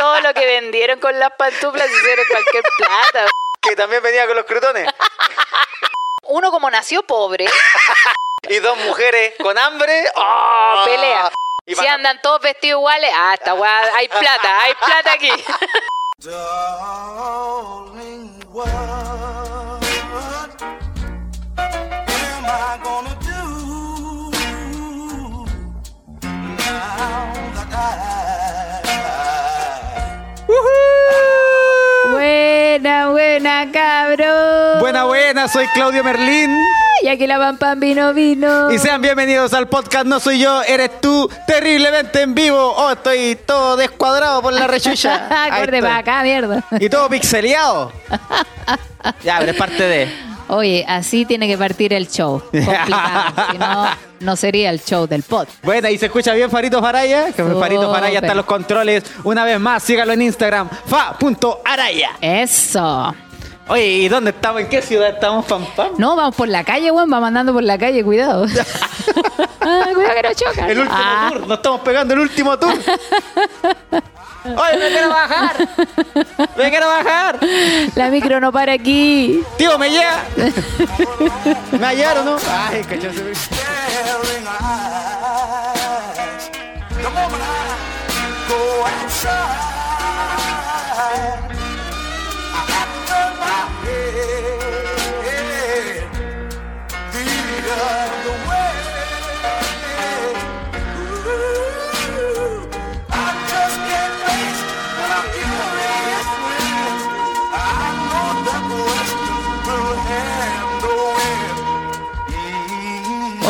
todo lo que vendieron con las pantuflas hicieron cualquier plata. Que también venía con los crutones. Uno como nació pobre, Y dos mujeres con hambre. ¡oh! pelea. Y Si van- andan todos vestidos iguales, ah, esta weá, hay plata, hay plata aquí. Darling, what am I gonna do now that I Buena, buena, cabrón. Buena, buena, soy Claudio Merlín. Y aquí la pam pam vino, vino. Y sean bienvenidos al podcast No Soy Yo, Eres Tú, terriblemente en vivo. Oh, estoy todo descuadrado por la rechucha. Estoy. para acá, mierda. Y todo pixeleado. Ya, pero es parte de. Oye, así tiene que partir el show. Complicado. si no, no sería el show del pod. Bueno, y se escucha bien Farito Faraya. Que Farito Faraya está en los controles. Una vez más, sígalo en Instagram. Fa.araya. Eso. Oye, ¿y dónde estamos? ¿En qué ciudad estamos, pam pam? No, vamos por la calle, weón. Vamos andando por la calle, cuidado. Ah, cuidado que no chocan. El último Ah, tour. Nos estamos pegando el último tour. Oye, me quiero bajar. Me quiero bajar. La micro no para aquí. Tío, me llega. ¿Me hallaron, no? Ay, cachazo.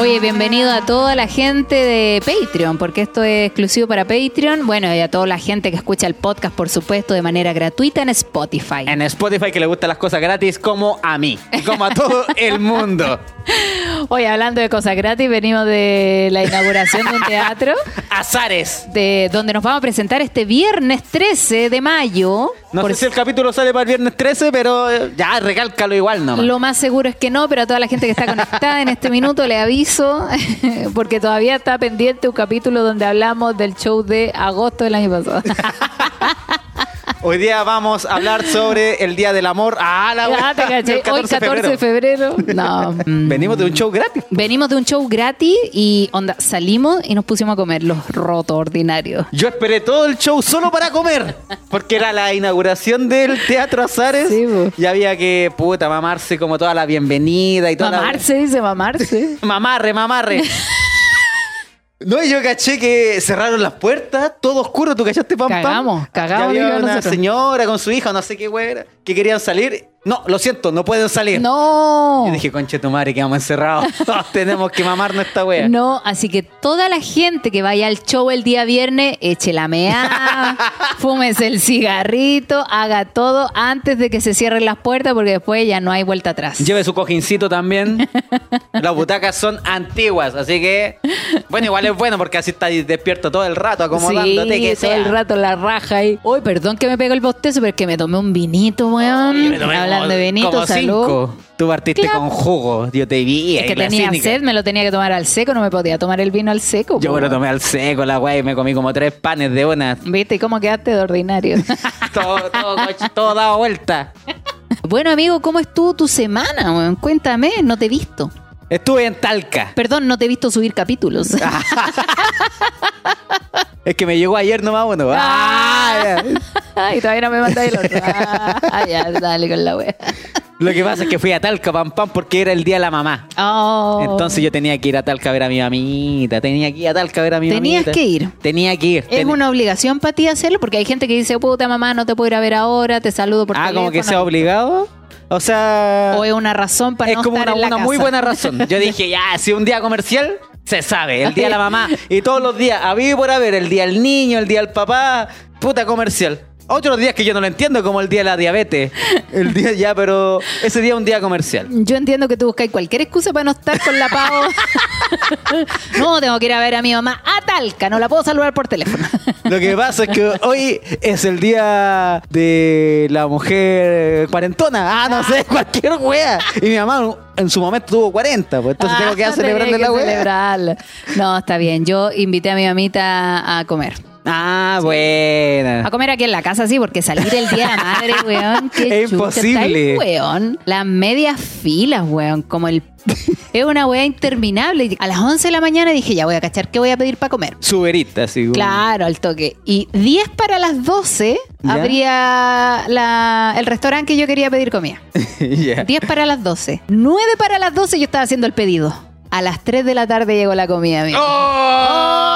Oye, bienvenido a toda la gente de Patreon, porque esto es exclusivo para Patreon. Bueno, y a toda la gente que escucha el podcast, por supuesto, de manera gratuita en Spotify. En Spotify que le gustan las cosas gratis como a mí. Y como a todo el mundo. Oye, hablando de cosas gratis, venimos de la inauguración de un teatro. Azares. De donde nos vamos a presentar este viernes 13 de mayo. No Por sé si el capítulo sale para el viernes 13, pero eh, ya recálcalo igual nomás. Lo más seguro es que no, pero a toda la gente que está conectada en este minuto le aviso, porque todavía está pendiente un capítulo donde hablamos del show de agosto del año pasado. Hoy día vamos a hablar sobre el Día del Amor. Ah, la Ah, te caché. el Hoy 14 de febrero. No. mm. Venimos de un show gratis. Venimos de un show gratis y onda, salimos y nos pusimos a comer los rotos ordinarios. Yo esperé todo el show solo para comer, porque era la inauguración del Teatro Azares Sí, y había que, puta, mamarse como toda la bienvenida y toda la- Mamarse, dice mamarse. Mamarre, mamarre. No, yo caché que cerraron las puertas, todo oscuro, ¿tú cachaste, pam, pam? Cagamos, cagamos, había una nosotros. señora con su hija, no sé qué güera, que querían salir. No, lo siento, no pueden salir. No. Yo dije, conche tu madre, quedamos encerrados. Todos tenemos que mamarnos esta wea. No, así que toda la gente que vaya al show el día viernes, eche la mea, fúmese el cigarrito, haga todo antes de que se cierren las puertas porque después ya no hay vuelta atrás. Lleve su cojincito también. Las butacas son antiguas, así que. Bueno, igual es bueno porque así estás despierto todo el rato acomodándote. sí, que todo sea. el rato la raja ahí. Uy, perdón que me pegó el bostezo, pero es que me tomé un vinito, weón. Tomé Hablando de vinito, como salud. cinco. Tú partiste con jugo. Yo te vi. Es que tenía cínica. sed, me lo tenía que tomar al seco, no me podía tomar el vino al seco. Yo me lo tomé al seco, la wea, y me comí como tres panes de una. ¿Viste? ¿Y cómo quedaste de ordinario? todo, todo, coche, todo dado vuelta. bueno, amigo, ¿cómo estuvo tu semana, weón? Cuéntame, no te he visto. Estuve en Talca. Perdón, no te he visto subir capítulos. Es que me llegó ayer nomás uno. Ah, ya. Ay, todavía no me mandáis el otro. Ah, ya, dale con la wea. Lo que pasa es que fui a Talca, pam, pam, porque era el día de la mamá. Oh. Entonces yo tenía que ir a Talca a ver a mi mamita. Tenía que ir a Talca a ver a mi Tenías mamita. que ir. Tenía que ir. ¿Es Ten- una obligación para ti hacerlo? Porque hay gente que dice, puta mamá, no te puedo ir a ver ahora, te saludo por Ah, teléfono. como que sea obligado. O sea. O es una razón para es no como estar una, en la una muy buena razón. Yo dije, ya, si un día comercial, se sabe. El día de la mamá. Y todos los días, a y por haber, el día del niño, el día del papá, puta comercial. Otros días que yo no lo entiendo, como el día de la diabetes. El día ya, pero ese día es un día comercial. Yo entiendo que tú buscáis cualquier excusa para no estar con la pavo. no, tengo que ir a ver a mi mamá a Talca, no la puedo saludar por teléfono. Lo que pasa es que hoy es el día de la mujer cuarentona. Ah, no sé, cualquier wea. Y mi mamá en su momento tuvo 40, pues entonces tengo que ir a Ah, celebrarle tenés la wea. celebrarla. No, está bien. Yo invité a mi mamita a comer. Ah, buena. A comer aquí en la casa, sí, porque salir el día de la madre, weón. qué Es chucha, imposible. ahí, weón. Las medias filas, weón. Como el. es una weá interminable. A las 11 de la mañana dije, ya voy a cachar qué voy a pedir para comer. Suberita, así. como- Claro, al toque. Y 10 para las 12 ¿Ya? habría la- el restaurante que yo quería pedir comida. Ya. 10 para las 12. 9 para las 12 yo estaba haciendo el pedido. A las 3 de la tarde llegó la comida, amigo. ¡Oh! Oh.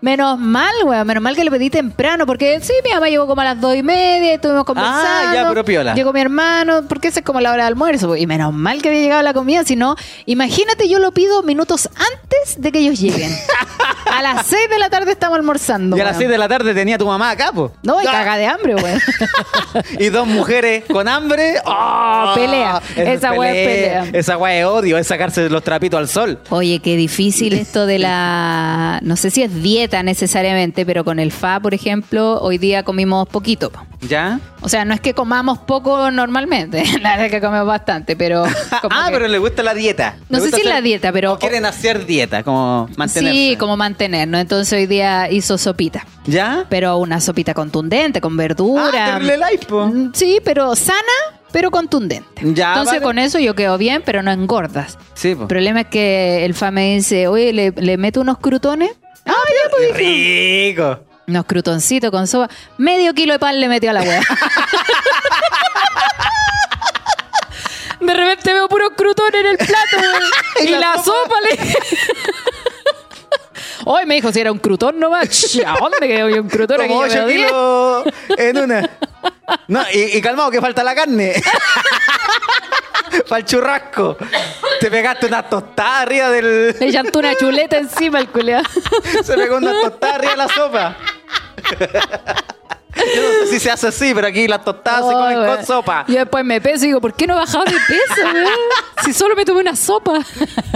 Menos mal, weón. Menos mal que lo pedí temprano. Porque sí, mi mamá llegó como a las dos y media. Estuvimos conversando. Ah, ya, pero piola. Llegó mi hermano. Porque esa es como la hora de almuerzo. Y menos mal que había llegado la comida. Si no, imagínate, yo lo pido minutos antes de que ellos lleguen. a las 6 de la tarde estamos almorzando. Y a las weón. 6 de la tarde tenía tu mamá acá, po. No, y caga de hambre, weón. Y dos mujeres con hambre. ¡Oh! pelea. Esa weá es pelea. Esa weá es odio, es sacarse los trapitos al sol. Oye, qué difícil esto de la... No sé si es dieta necesariamente, pero con el FA, por ejemplo, hoy día comimos poquito. po. ¿Ya? O sea, no es que comamos poco normalmente, la verdad es que comemos bastante, pero... ah, que- pero le gusta la dieta. No sé si hacer- la dieta, pero- o quieren hacer dieta, como mantenerse. Sí, como mantenernos. Entonces hoy día hizo sopita. ¿Ya? Pero una sopita contundente, con verdura. Ah, light, po. Sí, pero sana, pero contundente. Ya, Entonces vale. con eso yo quedo bien, pero no engordas. Sí, po. El problema es que el FA me dice, oye, ¿le, le meto unos crutones? Ah, ya, pues ¡Qué dije, rico! Unos crutoncitos con sopa. Medio kilo de pan le metió a la wea. De repente veo puros crutones en el plato. y, Y la la, sopa. sopa, le Hoy me dijo si era un crutón nomás. ¿A dónde quedó un crutón aquí? Como Yo me 8 odié. kilos en una. No, y, y calmado que falta la carne. Para el churrasco. Te pegaste una tostada arriba del. Le llantó una chuleta encima el culeado. Se pegó una tostada arriba de la sopa. Yo no sé si se hace así, pero aquí las tostadas se comen con sopa. Yo después me peso y digo, ¿por qué no he bajado de peso? Si solo me tomé una sopa.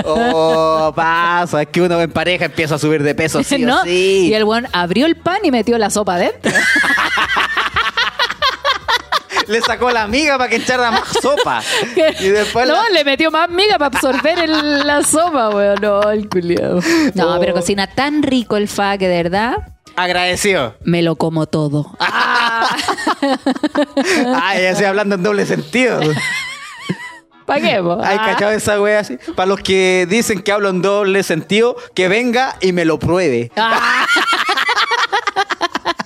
Oh, pasa, es que uno en pareja empieza a subir de peso, sí ¿No? o sí. Y el weón abrió el pan y metió la sopa dentro. Le sacó la amiga para que echara más sopa. Y después no, la- le metió más miga para absorber el- la sopa, weón. No, el culiado. No, Oh. pero cocina tan rico el fa que de verdad Agradecido. me lo como todo. Ay, ya estoy hablando en doble sentido. ¿Para qué, po? Ay, Ah. cachado esa wea así. Para los que dicen que hablo en doble sentido, que venga y me lo pruebe. Ah,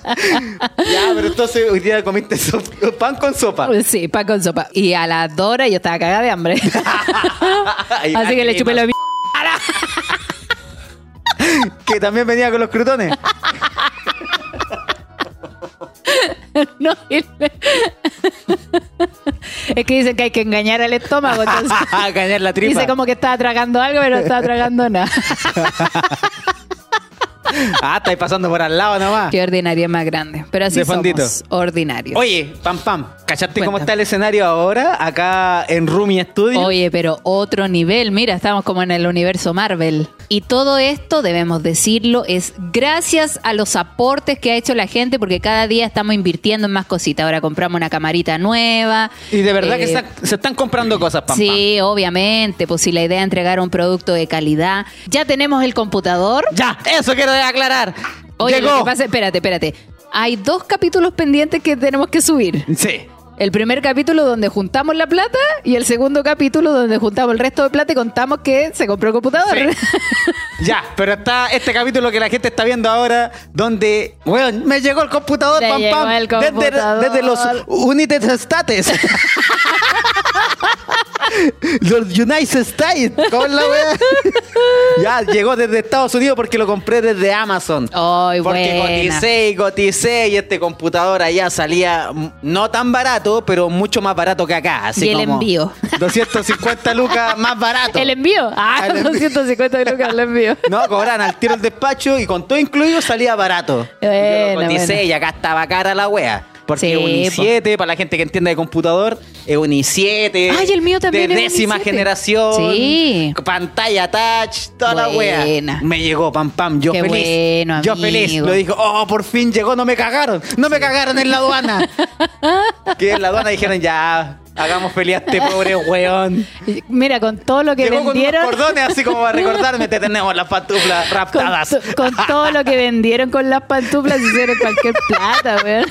Ya, pero entonces hoy día comiste pan con sopa. sí, pan con sopa. Y a las dos horas yo estaba cagada de hambre. Así que le chupé la. Que también venía con los crutones. No, es que dicen que hay que engañar al estómago. Entonces, Cañar la tripa. dice como que estaba tragando algo, pero no estaba tragando nada. Ah, estáis pasando por al lado nomás. Qué ordinaria más grande. Pero así De fondito. somos ordinarios. Oye, pam pam, ¿cachaste cómo Cuenta. está el escenario ahora acá en Rumi Studio? Oye, pero otro nivel. Mira, estamos como en el universo Marvel. Y todo esto, debemos decirlo, es gracias a los aportes que ha hecho la gente, porque cada día estamos invirtiendo en más cositas. Ahora compramos una camarita nueva. Y de verdad que Eh, se, están comprando cosas, pam Sí, obviamente, pues si la idea es entregar un producto de calidad. Ya tenemos el computador. Ya, eso quiero aclarar. Oye, Llegó. lo que pasa, espérate, espérate. Hay dos capítulos pendientes que tenemos que subir. Sí. El primer capítulo donde juntamos la plata y el segundo capítulo donde juntamos el resto de plata y contamos que se compró el computador. Sí. Ya, pero está este capítulo que la gente está viendo ahora, donde, weón, me llegó el computador, Te pam, llegó pam, el desde, desde los United States. los United States. ¿Cómo la wea? ya, llegó desde Estados Unidos porque lo compré desde Amazon. Ay, porque buena. coticé y coticé y este computador allá salía no tan barato, pero mucho más barato que acá. Así Y el como envío. 250 lucas más barato. ¿El envío? Ah, El envío. 250 lucas el envío. No, cobran al tiro el despacho y con todo incluido salía barato. Y yo Buena, lo coticé buena. y acá estaba cara la wea. Porque Sí, un i7, para la gente que entiende de computador, es un i7. Ay, el mío también De es un décima i7. generación. Sí. Pantalla touch, toda la wea. Me llegó, pam, pam, yo Qué feliz. bueno, yo feliz. Lo dijo, oh, por fin llegó, no me cagaron. No me cagaron en la aduana. que en la aduana dijeron, ya, hagamos feliz a este pobre weón. Mira, con todo lo que Llegó con vendieron. unos cordones así como para recordarme, te tenemos las pantuflas Con, raptadas. to- con todo lo que vendieron con las pantuflas hicieron cualquier plata, weón.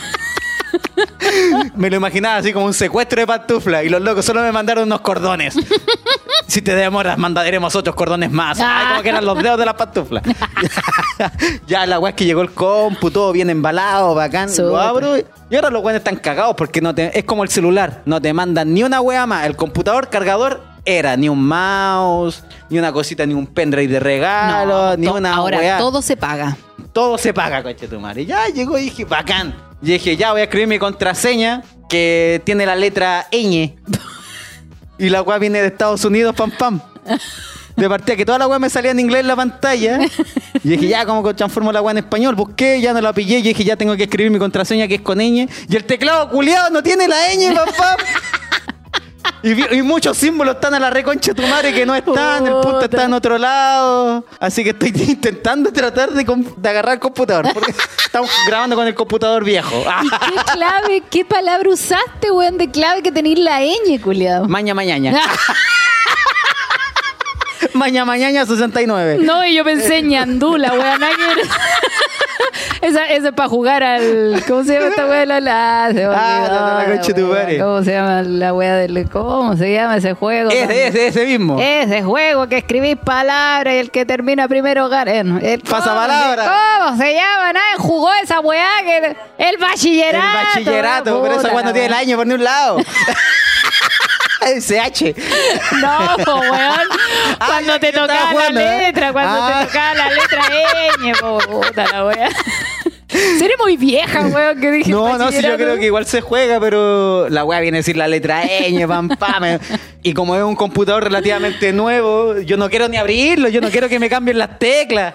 Me lo imaginaba así como un secuestro de pantuflas y los locos solo me mandaron unos cordones. si te demoras, mandaremos otros cordones más. Ay, como que eran los dedos de las pantuflas. ya la weá es que llegó el compu, todo bien embalado, bacán. Lo abro y y ahora los weones están cagados porque no te, es como el celular. No te mandan ni una weá más. El computador cargador era ni un mouse, ni una cosita, ni un pendrive de regalo, No, ni una ahora weá. todo se paga. Todo se paga, coche tu madre. Ya llegó y dije, bacán. Y dije, ya voy a escribir mi contraseña que tiene la letra ñ. y la weá viene de Estados Unidos, pam pam. De partida que toda la weá me salía en inglés en la pantalla. Y dije, ya, ¿cómo transformo la weá en español? Busqué, ya no la pillé. Y dije, ya tengo que escribir mi contraseña que es con ñ. Y el teclado culiado no tiene la ñ, pam pam. Y, y muchos símbolos están a la reconcha de tu madre que no están, el punto está en otro lado. Así que estoy intentando tratar de, agarrar el computador. Porque estamos grabando con el computador viejo. Ah, ¿Y qué clave, qué palabra usaste, weón, de clave que tenéis la ñ, culiado? maña mañaña. maña mañaña 69. No, y yo pensé en ñandula, weón. Esa, esa es para jugar al. ¿Cómo se llama esta weá de la la? Se me Ah, la- la la concha de tu weá. madre. ¿Cómo se llama la weá del. ¿Cómo se llama ese juego? Ese, ese, ese mismo. Ese juego que escribís palabras y el que termina primero gana. Eh, el- Pasa ¿cómo palabra. se- ¿Cómo se llama? Nadie jugó esa weá que el, el bachillerato. el bachillerato, pero esa weá no tiene el weá. año por ni un lado. el CH. No, po, weón. Ah, Cuando te estaba tocaba la ¿eh? letra, cuando Ah. te tocaba la letra ñ, po, puta la wea. Seré muy vieja, weón, que dije No, no, sí, yo creo que igual se juega, pero la weá viene a decir la letra ñ, pam, pam. Y como es un computador relativamente nuevo, yo no quiero ni abrirlo, yo no quiero que me cambien las teclas.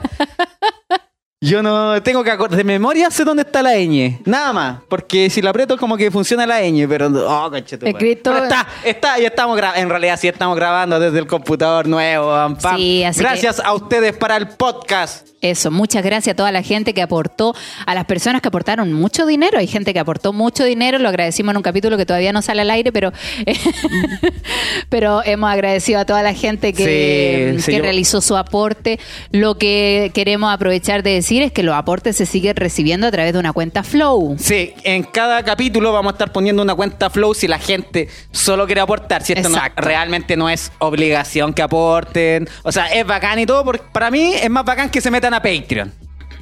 Yo no tengo que acordar, de memoria sé dónde está la ñ, nada más, porque si la aprieto como que funciona la ñ, pero oh, conchetumare. Escrito- Pero está, está, ya estamos gra- en realidad sí estamos grabando desde el computador nuevo, pam. Sí, así Gracias a ustedes para el podcast. Eso, muchas gracias a toda la gente que aportó, a las personas que aportaron mucho dinero. Hay gente que aportó mucho dinero, lo agradecimos en un capítulo que todavía no sale al aire, pero, pero hemos agradecido a toda la gente que, Sí, realizó su aporte. Lo que queremos aprovechar de decir es que los aportes se siguen recibiendo a través de una cuenta Flow. Sí, en cada capítulo vamos a estar poniendo una cuenta Flow si la gente solo quiere aportar. Si esto no- realmente no es obligación que aporten. O sea, es bacán y todo. Porque para mí es más bacán que se metan a Patreon.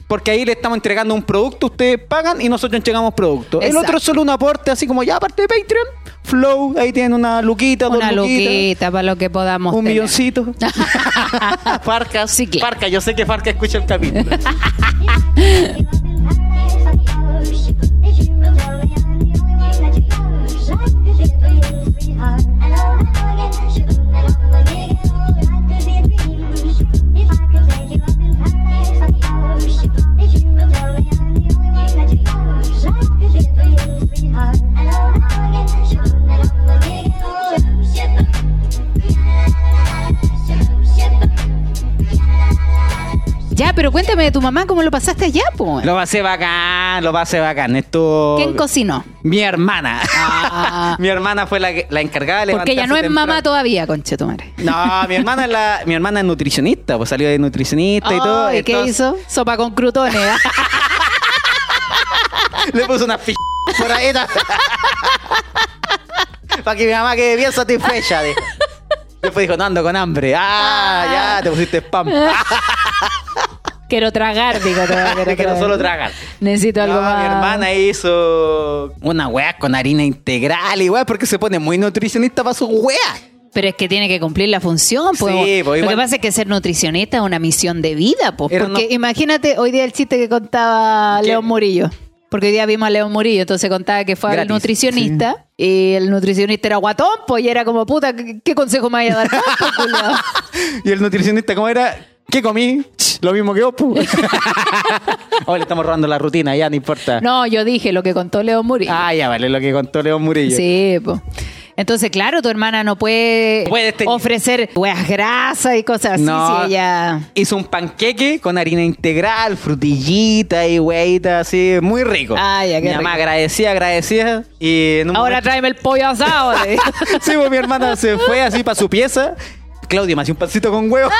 Porque ahí le estamos entregando un producto, ustedes pagan y nosotros entregamos producto. El otro es solo un aporte, así como ya aparte de Patreon, Flow, ahí tienen una luquita, Una dos luquitas, luquita para lo que podamos un tener. milloncito. Farca, Sí. Farca, yo sé que Farca escucha el capítulo. Ya, pero cuéntame de tu mamá, ¿cómo lo pasaste allá, po? Lo pasé bacán, lo pasé bacán. Esto. ¿Quién cocinó? Mi hermana. Ah. mi hermana fue la, que- la encargada de Porque ella no es mamá todavía, conche tu madre. No, mi hermana es la, mi hermana es nutricionista, pues salió de nutricionista y todo. ¿Y qué hizo? Sopa con crutones. Le puso una p por ahí. Para que mi mamá quede bien satisfecha. dijo. Después dijo, no ando con hambre. Ah, ya, te pusiste spam. Quiero tragar, digo. Quiero, Te quiero solo tragar. Necesito algo No, más. Mi hermana hizo una weá con harina integral y weá, porque se pone muy nutricionista para sus weas. Pero es que tiene que cumplir la función. Pues. Sí, pues, Lo que pasa es que ser nutricionista es una misión de vida. Pues, porque no- imagínate hoy día el chiste que contaba. León Murillo. Porque hoy día vimos a León Murillo, entonces contaba que fue al nutricionista y el nutricionista era guatón, pues y era como, puta, ¿qué, qué consejo me vaya a dar? Y el nutricionista, ¿cómo era? ¿Qué comí? Lo mismo que vos. Hoy le estamos robando la rutina, ya no importa. No, yo dije lo que contó Leo Murillo. Ah, ya vale lo que contó León Murillo. Sí, pues. Entonces, claro, tu hermana no puede, Puede tener- ofrecer hueas grasas y cosas así No. si ella... Hizo un panqueque con harina integral, frutillita y hueita así, muy rico. Ah, ya, qué Mi mamá rico. agradecía, agradecía. Y Ahora momento- tráeme el pollo asado. Sí, pues mi hermana se fue así para su pieza. Claudio me hacía un pancito con huevo.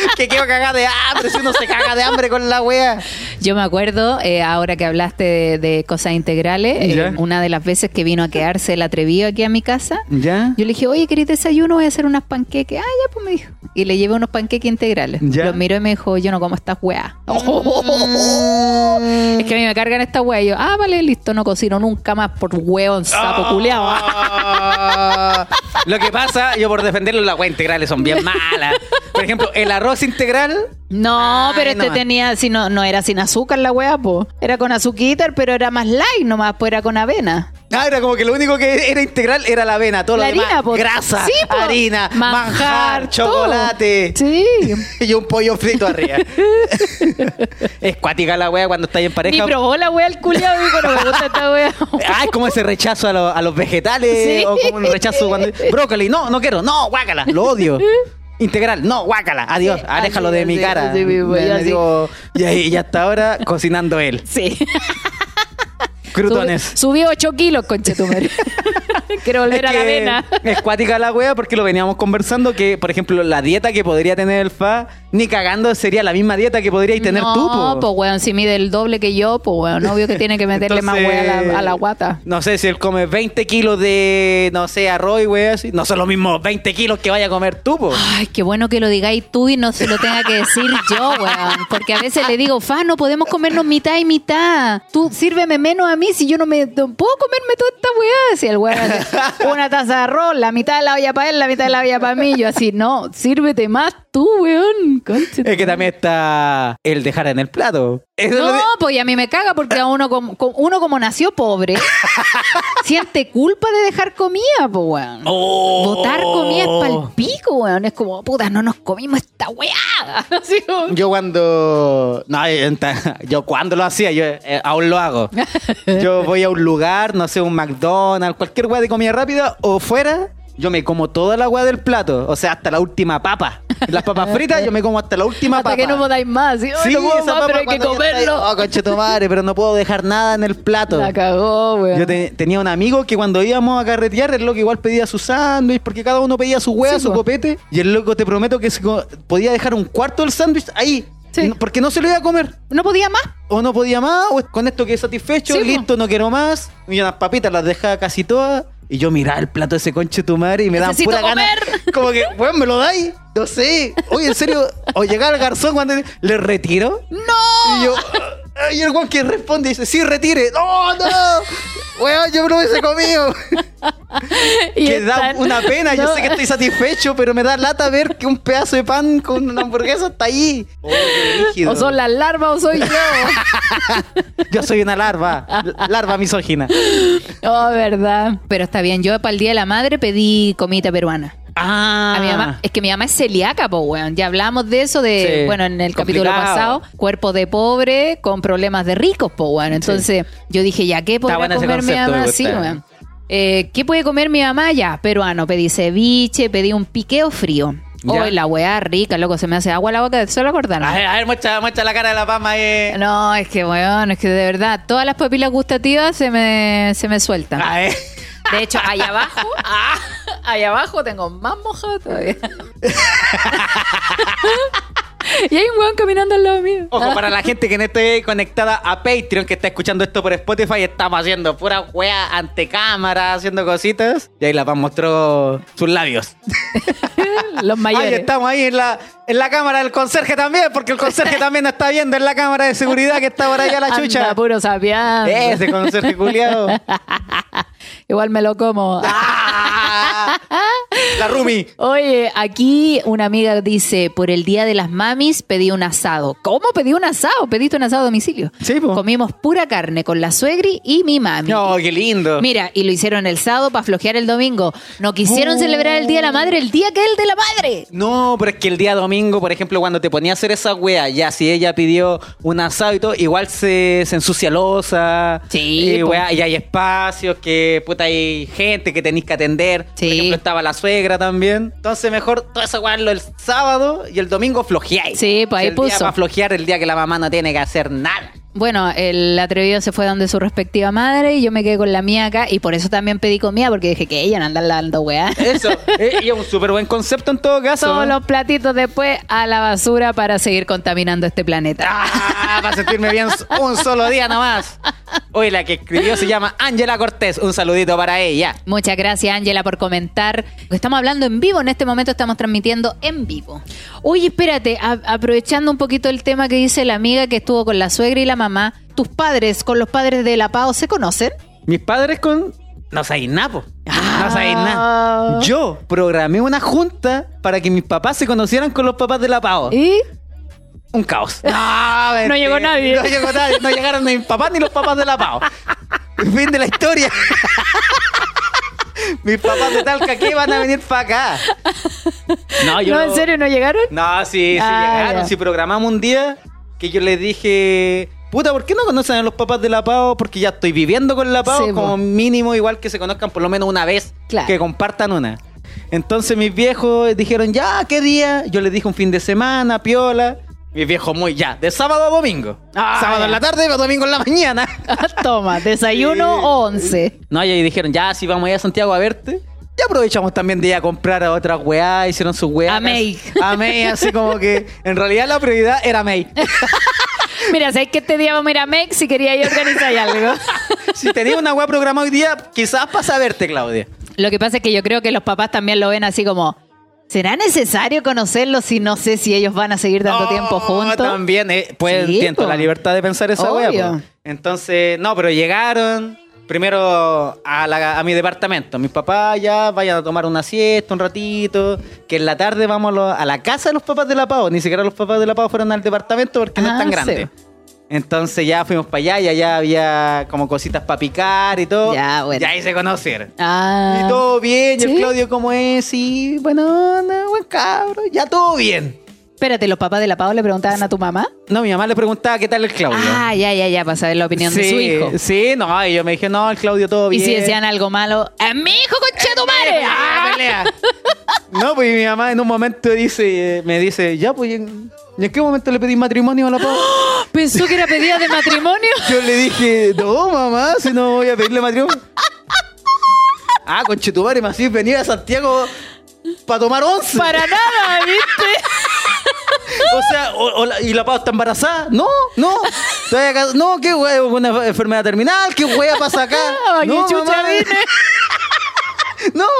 que quedo cagada de hambre, si uno se caga de hambre con la wea. Yo me acuerdo, eh, ahora que hablaste de, de cosas integrales, eh, una de las veces que vino a quedarse el atrevido aquí a mi casa, ¿Ya? yo le dije, oye, ¿querés desayuno? Voy a hacer unas panqueques. Ah, ya, pues me dijo. Y le llevé unos panqueques integrales. Ya. Los miró y me dijo, yo no como estas weas. Es que a mí me cargan estas weas. Y yo, ah, vale, listo, no cocino nunca más por hueón, sapo culeado. Ah. Lo que pasa, yo por defenderlo, las weas integrales son bien malas. Por ejemplo, el arroz integral. No, Ay, pero este tenía, si no, no era sin azúcar la wea, po. Era con azuquitar, pero era más light nomás, pues era con avena. Ah, era como que lo único que era integral era la avena, todo La lo demás. harina, po. Grasa, Sí, po. harina, manjar, chocolate. Sí. Y un pollo frito arriba. es cuática la wea cuando estáis en pareja. probó la wea el culiado, dijo, no me gusta esta wea. Ah, es como ese rechazo a, lo- a los vegetales Sí. o como un rechazo cuando brócoli, no, no quiero, no, guácala, lo odio. Integral, no, guácala, adiós, Sí, aléjalo de así, mi así, cara. así Me- me digo, y hasta ahora cocinando él. Sí. Crutones. Subi- Subí 8 kilos. Quiero volver a la que avena. Es cuática la wea porque lo veníamos conversando que, por ejemplo, la dieta que podría tener el FA, ni cagando sería la misma dieta que podríais tener no, tú, po. pues weón, si mide el doble que yo, pues weón, obvio que tiene que meterle más wea a la, a la guata. No sé si él come 20 kilos de, no sé, arroz y wea así. No son los mismos 20 kilos que vaya a comer tú, po. Ay, qué bueno que lo digáis tú y no se lo tenga que decir yo, weón. Porque a veces le digo, fa, no podemos comernos mitad y mitad. Tú sírveme menos a mí si yo no me no puedo comerme toda esta weá. Si el weón una taza de arroz, la mitad de la olla para él, la mitad de la olla para mí. Yo así, no, sírvete más tú, weón. Es que también está el dejar en el plato. Eso es lo No, pues ya a mí me caga porque a uno como, uno como nació pobre, siente culpa de dejar comida, pues weón. Oh. Botar comida es pa'l pico, weón. Es como, puta, no nos comimos esta weá. Yo cuando... No, eh, yo cuando lo hacía, yo eh, aún lo hago. Yo voy a un lugar, no sé, un McDonald's, cualquier weá de comida rápida, o fuera, yo me como toda la weá del plato. O sea, hasta la última papa. Las papas fritas, yo me como hasta la última Hasta papa. que no podáis más. ¿sí? Ay, Sí, no puedo esa más, papa pero hay que está ahí, comerlo. Oh, conchetumare, pero no puedo dejar nada en el plato. La cagó, weón. Yo te- tenía un amigo que cuando íbamos a carretear, el loco igual pedía su sándwich, porque cada uno pedía su hueá, Sí, su po. copete. Y el loco te prometo que se podía dejar un cuarto del sándwich ahí. Sí. Porque no se lo iba a comer. No podía más. O no podía más, o con esto quedé satisfecho, Sí, po. listo, no quiero más. Y unas papitas las dejaba casi todas. Y yo miraba el plato de ese conche tu madre y me daban pura gana. comer. Como que, weón, me lo dais. No sé. Oye, en serio. O llegaba el garzón cuando le retiro. ¡No! Y yo, y el weón que responde dice, sí, retire. No, no. Weón, yo me lo hubiese comido. Y que da una pena. Yo sé que estoy satisfecho, pero me da lata ver que un pedazo de pan con una hamburguesa está ahí. Oh, qué. O son las larvas o soy yo. Yo soy una larva. Larva misógina. oh, verdad. Pero está bien. Yo para el Día de la Madre pedí comida peruana. Ah. A mi mamá, es que mi mamá es celíaca, pues, weón. Ya hablamos de eso, de, Sí, bueno, en el capítulo pasado, cuerpo de pobre con problemas de ricos, pues, weón. Entonces, yo dije, ya, ¿qué podrá comer mi concepto, mamá? Sí, weón. Eh, ¿Qué puede comer mi mamá? Ya, peruano. Pedí ceviche, pedí un piqueo frío. Ya. Hoy la weá rica, loco, se me hace agua la boca de solo acordarme. A ver, a ver, muestra, muestra la cara de la pama ahí. No, es que, weón, es que de verdad, todas las papilas gustativas se me, se me sueltan. A ver. De hecho, ahí abajo, ah, ahí abajo tengo más mojado todavía. y hay un weón caminando al lado mío. Ojo, para la gente que no esté conectada a Patreon, que está escuchando esto por Spotify, estamos haciendo pura wea ante cámara, haciendo cositas. Y ahí la Pam mostró sus labios. Los Ahí mayores. estamos ahí en la, en la cámara del conserje también, porque el conserje también nos está viendo en la cámara de seguridad que está por allá la chucha. Anda, puro sapiando. Ese conserje culiado. Igual me lo como. Ah. vieja Rumi. Oye, aquí una amiga dice, por el día de las mamis pedí un asado. ¿Cómo pedí un asado? Pediste un asado a domicilio. Sí, po. Comimos pura carne con la suegri y mi mami. No, qué lindo. Mira, y lo hicieron el sábado para flojear el domingo. No quisieron celebrar el Día de la Madre el día que es el de la madre. No, pero es que el día domingo, por ejemplo, cuando te ponía a hacer esa wea, ya si ella pidió un asado y todo, igual se, se ensucia losa. Sí, po. wea, y hay espacios que, puta, hay gente que tenéis que atender. Sí. Por ejemplo, estaba la suegra también. Entonces, mejor toda esa wea lo el sábado y el domingo flojeáis. Sí, pues ahí el día puso. para flojear el día que la mamá no tiene que hacer nada. Bueno, el atrevido se fue donde su respectiva madre y yo me quedé con la mía acá y por eso también pedí comida porque dije que ella no anda dando weá. Eso, eh, y es un súper buen concepto en todo caso. Todos los platitos después a la basura para seguir contaminando este planeta. Ah, para sentirme bien un solo día nomás. Hoy la que escribió se llama Ángela Cortés. Un saludito para ella. Muchas gracias, Ángela, por comentar. Estamos hablando en vivo, en este momento estamos transmitiendo en vivo. Oye, espérate, a- aprovechando un poquito el tema que dice la amiga que estuvo con la suegra y la mamá, ¿tus padres con los padres de la PAO se conocen? Mis padres con... No sabéis nada, po. Ah. No sabéis nada. Yo programé una junta para que mis papás se conocieran con los papás de la PAO. ¿Y? Un caos. No llegó nadie. No llegó nadie. No llegaron ni mis papás ni los papás de la PAO. Fin de la historia. mis papás de Talca, ¿qué van a venir para acá? No, yo ¿No, en serio no llegaron? No, sí, sí Ah, llegaron. ya. Si programamos un día que yo les dije, puta, ¿por qué no conocen a los papás de la PAO? Porque ya estoy viviendo con la PAO, Sí, po. como mínimo igual que se conozcan por lo menos una vez, Claro. que compartan una. Entonces mis viejos dijeron, ya, ¿qué día? Yo les dije un fin de semana, piola. Mis viejos muy, ya, de sábado a domingo. Ah, sábado ya. en la tarde, domingo en la mañana. Toma, desayuno Sí. o once. No, y ahí dijeron, ya, si vamos allá a Santiago a verte. Ya aprovechamos también de ir a comprar a otras weá, hicieron sus weá. A May. A May, así como que en realidad la prioridad era May. Mira, ¿sabes que este día vamos a ir a Mex si quería ir a organizar algo? Si tenía una weá programada hoy día, quizás pasa a verte, Claudia. Lo que pasa es que yo creo que los papás también lo ven así como, ¿será necesario conocerlos si no sé si ellos van a seguir dando Oh, tiempo juntos? También, eh, pues Sí, entiendo po. la libertad de pensar esa po. Entonces, no, pero llegaron primero a, la- a mi departamento. Mis papás ya vayan a tomar una siesta un ratito, que en la tarde vamos a, lo- a la casa de los papás de la Pau. Ni siquiera los papás de la Pau fueron al departamento porque no Ah, es tan sí. grande. Entonces ya fuimos para allá y allá había como cositas para picar y todo. Ya, bueno. Y ahí se conocieron. Ah. Y todo bien, y el. Claudio como es, sí, bueno, no, buen cabro, ya todo bien. Espérate, ¿los papás de la Pau le preguntaban a tu mamá? No, mi mamá le preguntaba qué tal el Claudio. Ah, ya, ya, ya, para saber la opinión de su hijo. Sí, no, y yo me dije, no, el Claudio todo Y bien. si decían algo malo, ¡es mi hijo, concha tu madre! Ah, pelea. No, pues y mi mamá en un momento dice, me dice, ya, pues, ¿y ¿en, y en qué momento le pedí matrimonio a la Pau? Pensó que era pedida de matrimonio. Yo le dije, no, mamá, si no voy a pedirle matrimonio. ah, conchetumare, me así venir a Santiago para tomar once. Para nada, ¿viste? O sea, o- o la- ¿y la Pau está embarazada? No, no. Acá- No, qué wea, una enfermedad terminal, qué wea pasa acá. No, mamá. No, mamá,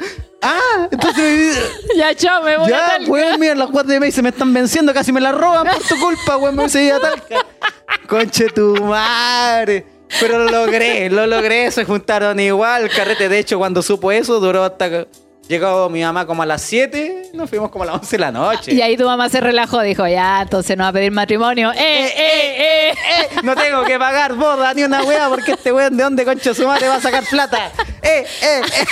no. Ah, entonces. Ya, chao, me voy a ya, Talca. weón, mira, las guardias de May se me están venciendo, casi me las roban por tu culpa, weón, me hubiese ido a Talca. Conche tu madre. Pero lo logré, lo logré, se juntaron igual. Carrete, de hecho, cuando supo eso, duró hasta llegó mi mamá como a las 7, nos fuimos como a las 11 de la noche. Y ahí tu mamá se relajó, dijo, ya, entonces no va a pedir matrimonio. ¡Eh, eh, eh! Eh, no tengo que pagar boda ni una wea porque este weón de dónde concha su madre va a sacar plata. Eh, eh, eh.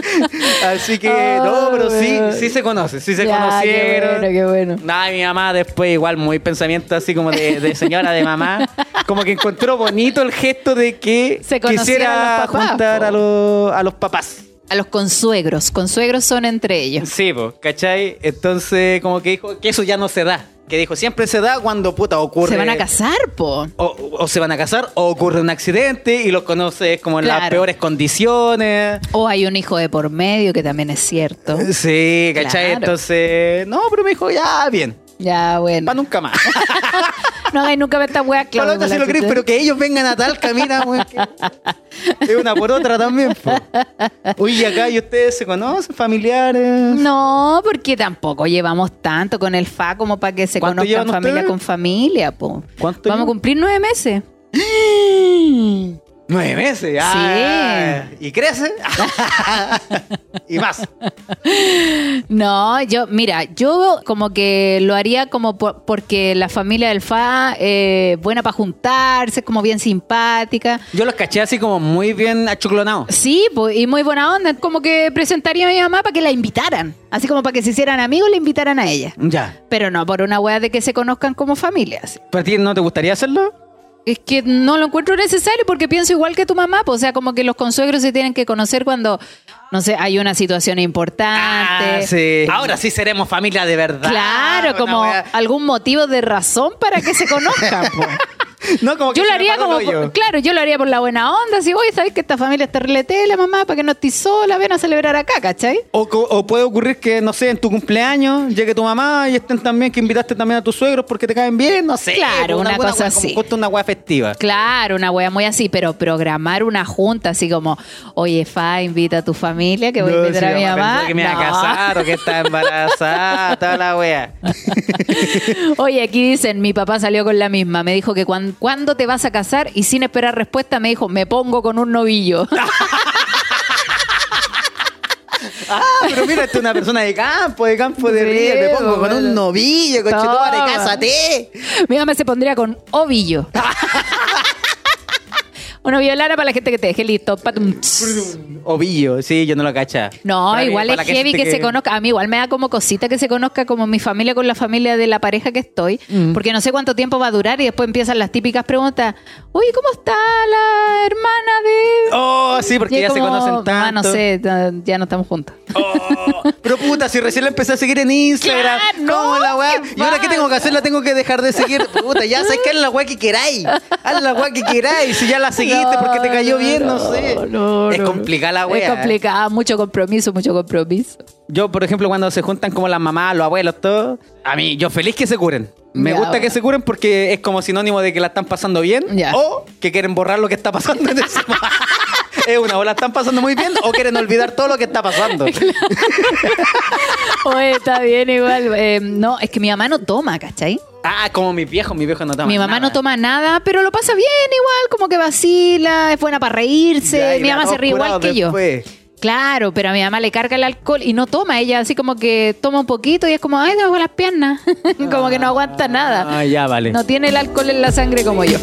Así que, no, pero sí, sí se conoce, sí se Ya, conocieron. Qué bueno, qué bueno. Nada, mi mamá después igual muy pensamiento así como de, de señora de mamá, como que encontró bonito el gesto de que Se quisiera papás, juntar po. a, los- a los papás. A los consuegros. Consuegros son entre ellos. Sí, pues, ¿cachai? Entonces, como que dijo que eso ya no se da. Que dijo, siempre se da cuando puta ocurre. Se van a casar, po. O, o se van a casar, o ocurre un accidente y los conoces como en las peores condiciones. O hay un hijo de por medio, que también es cierto. Sí, ¿cachai? Claro. Entonces, no, pero me dijo, ya, bien. Ya, bueno. Para nunca más. No hagáis nunca ver esta wea, Para claro. otra si lo crees, pero que ellos vengan a Talca, mira, weón, que- Es una por otra también, po. Uy, acá y ustedes se conocen, familiares. No, porque tampoco llevamos tanto con el FA como para que se ¿Cuánto conozcan familia ustedes? con familia, po. ¿Cuánto Vamos a cumplir nueve meses. Nueve meses. Ah, Y crece. y más. No, yo, mira, yo como que lo haría como por- porque la familia del FA es buena para juntarse, es como bien simpática. Yo los caché así como muy bien achuclonados. Sí, pues, y muy buena onda. Como que presentaría a mi mamá para que la invitaran. Así como para que se hicieran amigos la invitaran a ella. Ya. Pero no por una wea de que se conozcan como familia. así. ¿Para ti no te gustaría hacerlo? Es que no lo encuentro necesario porque pienso igual que tu mamá. pues, o sea, como que los consuegros se tienen que conocer cuando, no sé, hay una situación importante. Ah, sí. Ahora sí seremos familia de verdad. Claro, como wea- algún motivo de razón para que se conozcan. po. No, como que Yo lo haría como, por- claro, yo lo haría por la buena onda. Si, oye, ¿sabes que esta familia está reletela, mamá? Para que no estés sola, ven a celebrar acá, ¿cachai? O, puede ocurrir que, no sé, en tu cumpleaños llegue tu mamá y estén también, que invitaste también a tus suegros porque te caen bien, no sé. Claro, pues, una cosa wea, así. Como una hueá festiva. Claro, una wea muy así, pero programar una junta así como, oye, Fa, invita a tu familia que voy a No, invitar a mi mamá. que me iba a No. casar o que está embarazada, toda la wea. Oye, aquí dicen, mi papá salió con la misma. Me dijo que cuándo te vas a casar y sin esperar respuesta me dijo, me pongo con un novillo. Ah, pero mira, esta es una persona de campo, de campo de río. Me pongo con bueno. un novillo, Toma. conchetumare, cásate. mi mamá se pondría con ovillo. Una violana para la gente que te deje listo. Patum. Ovillo, sí, yo no lo cacha. No, Para igual para es heavy que, se conozca. A mí igual me da como cosita que se conozca como mi familia con la familia de la pareja que estoy, Mm. porque no sé cuánto tiempo va a durar y después empiezan las típicas preguntas. Oye, ¿cómo está la hermana de...? Oh, sí, porque es ya se como, conocen tanto. "Ah, no sé, ta- ya no estamos juntos. Oh, pero puta, si recién la empecé a seguir en Instagram. Claro, ¿Cómo no, la weá? ¿qué ¿Y ahora qué tengo que hacer? La tengo que dejar de seguir. Puta, ya sabes que haz la weá que queráis. Haz la weá que queráis. Si ya la seguiste porque te cayó bien, no, sé. no, es complicada la weá. Es complicada, mucho compromiso, mucho compromiso. Yo, por ejemplo, cuando se juntan como las mamás, los abuelos, todo, a mí, yo feliz que se curen. Me Ya, gusta que bueno. se curen porque es como sinónimo de que la están pasando bien Ya. o que quieren borrar lo que está pasando en ese momento. Es una, o la están pasando muy bien o quieren olvidar todo lo que está pasando. Oye, está bien igual. Eh, no, es que mi mamá no toma, ¿cachai? Ah, como mi viejo, mi viejo no toma mi mamá nada. no toma nada, pero lo pasa bien igual, como que vacila, es buena para reírse. Ya, mi mamá se ríe igual que yo. Claro, pero a mi mamá le carga el alcohol y no toma. Ella así como que toma un poquito y es como, ay, me las piernas. como que no aguanta nada. Ah, ya, vale. No tiene el alcohol en la sangre como yo.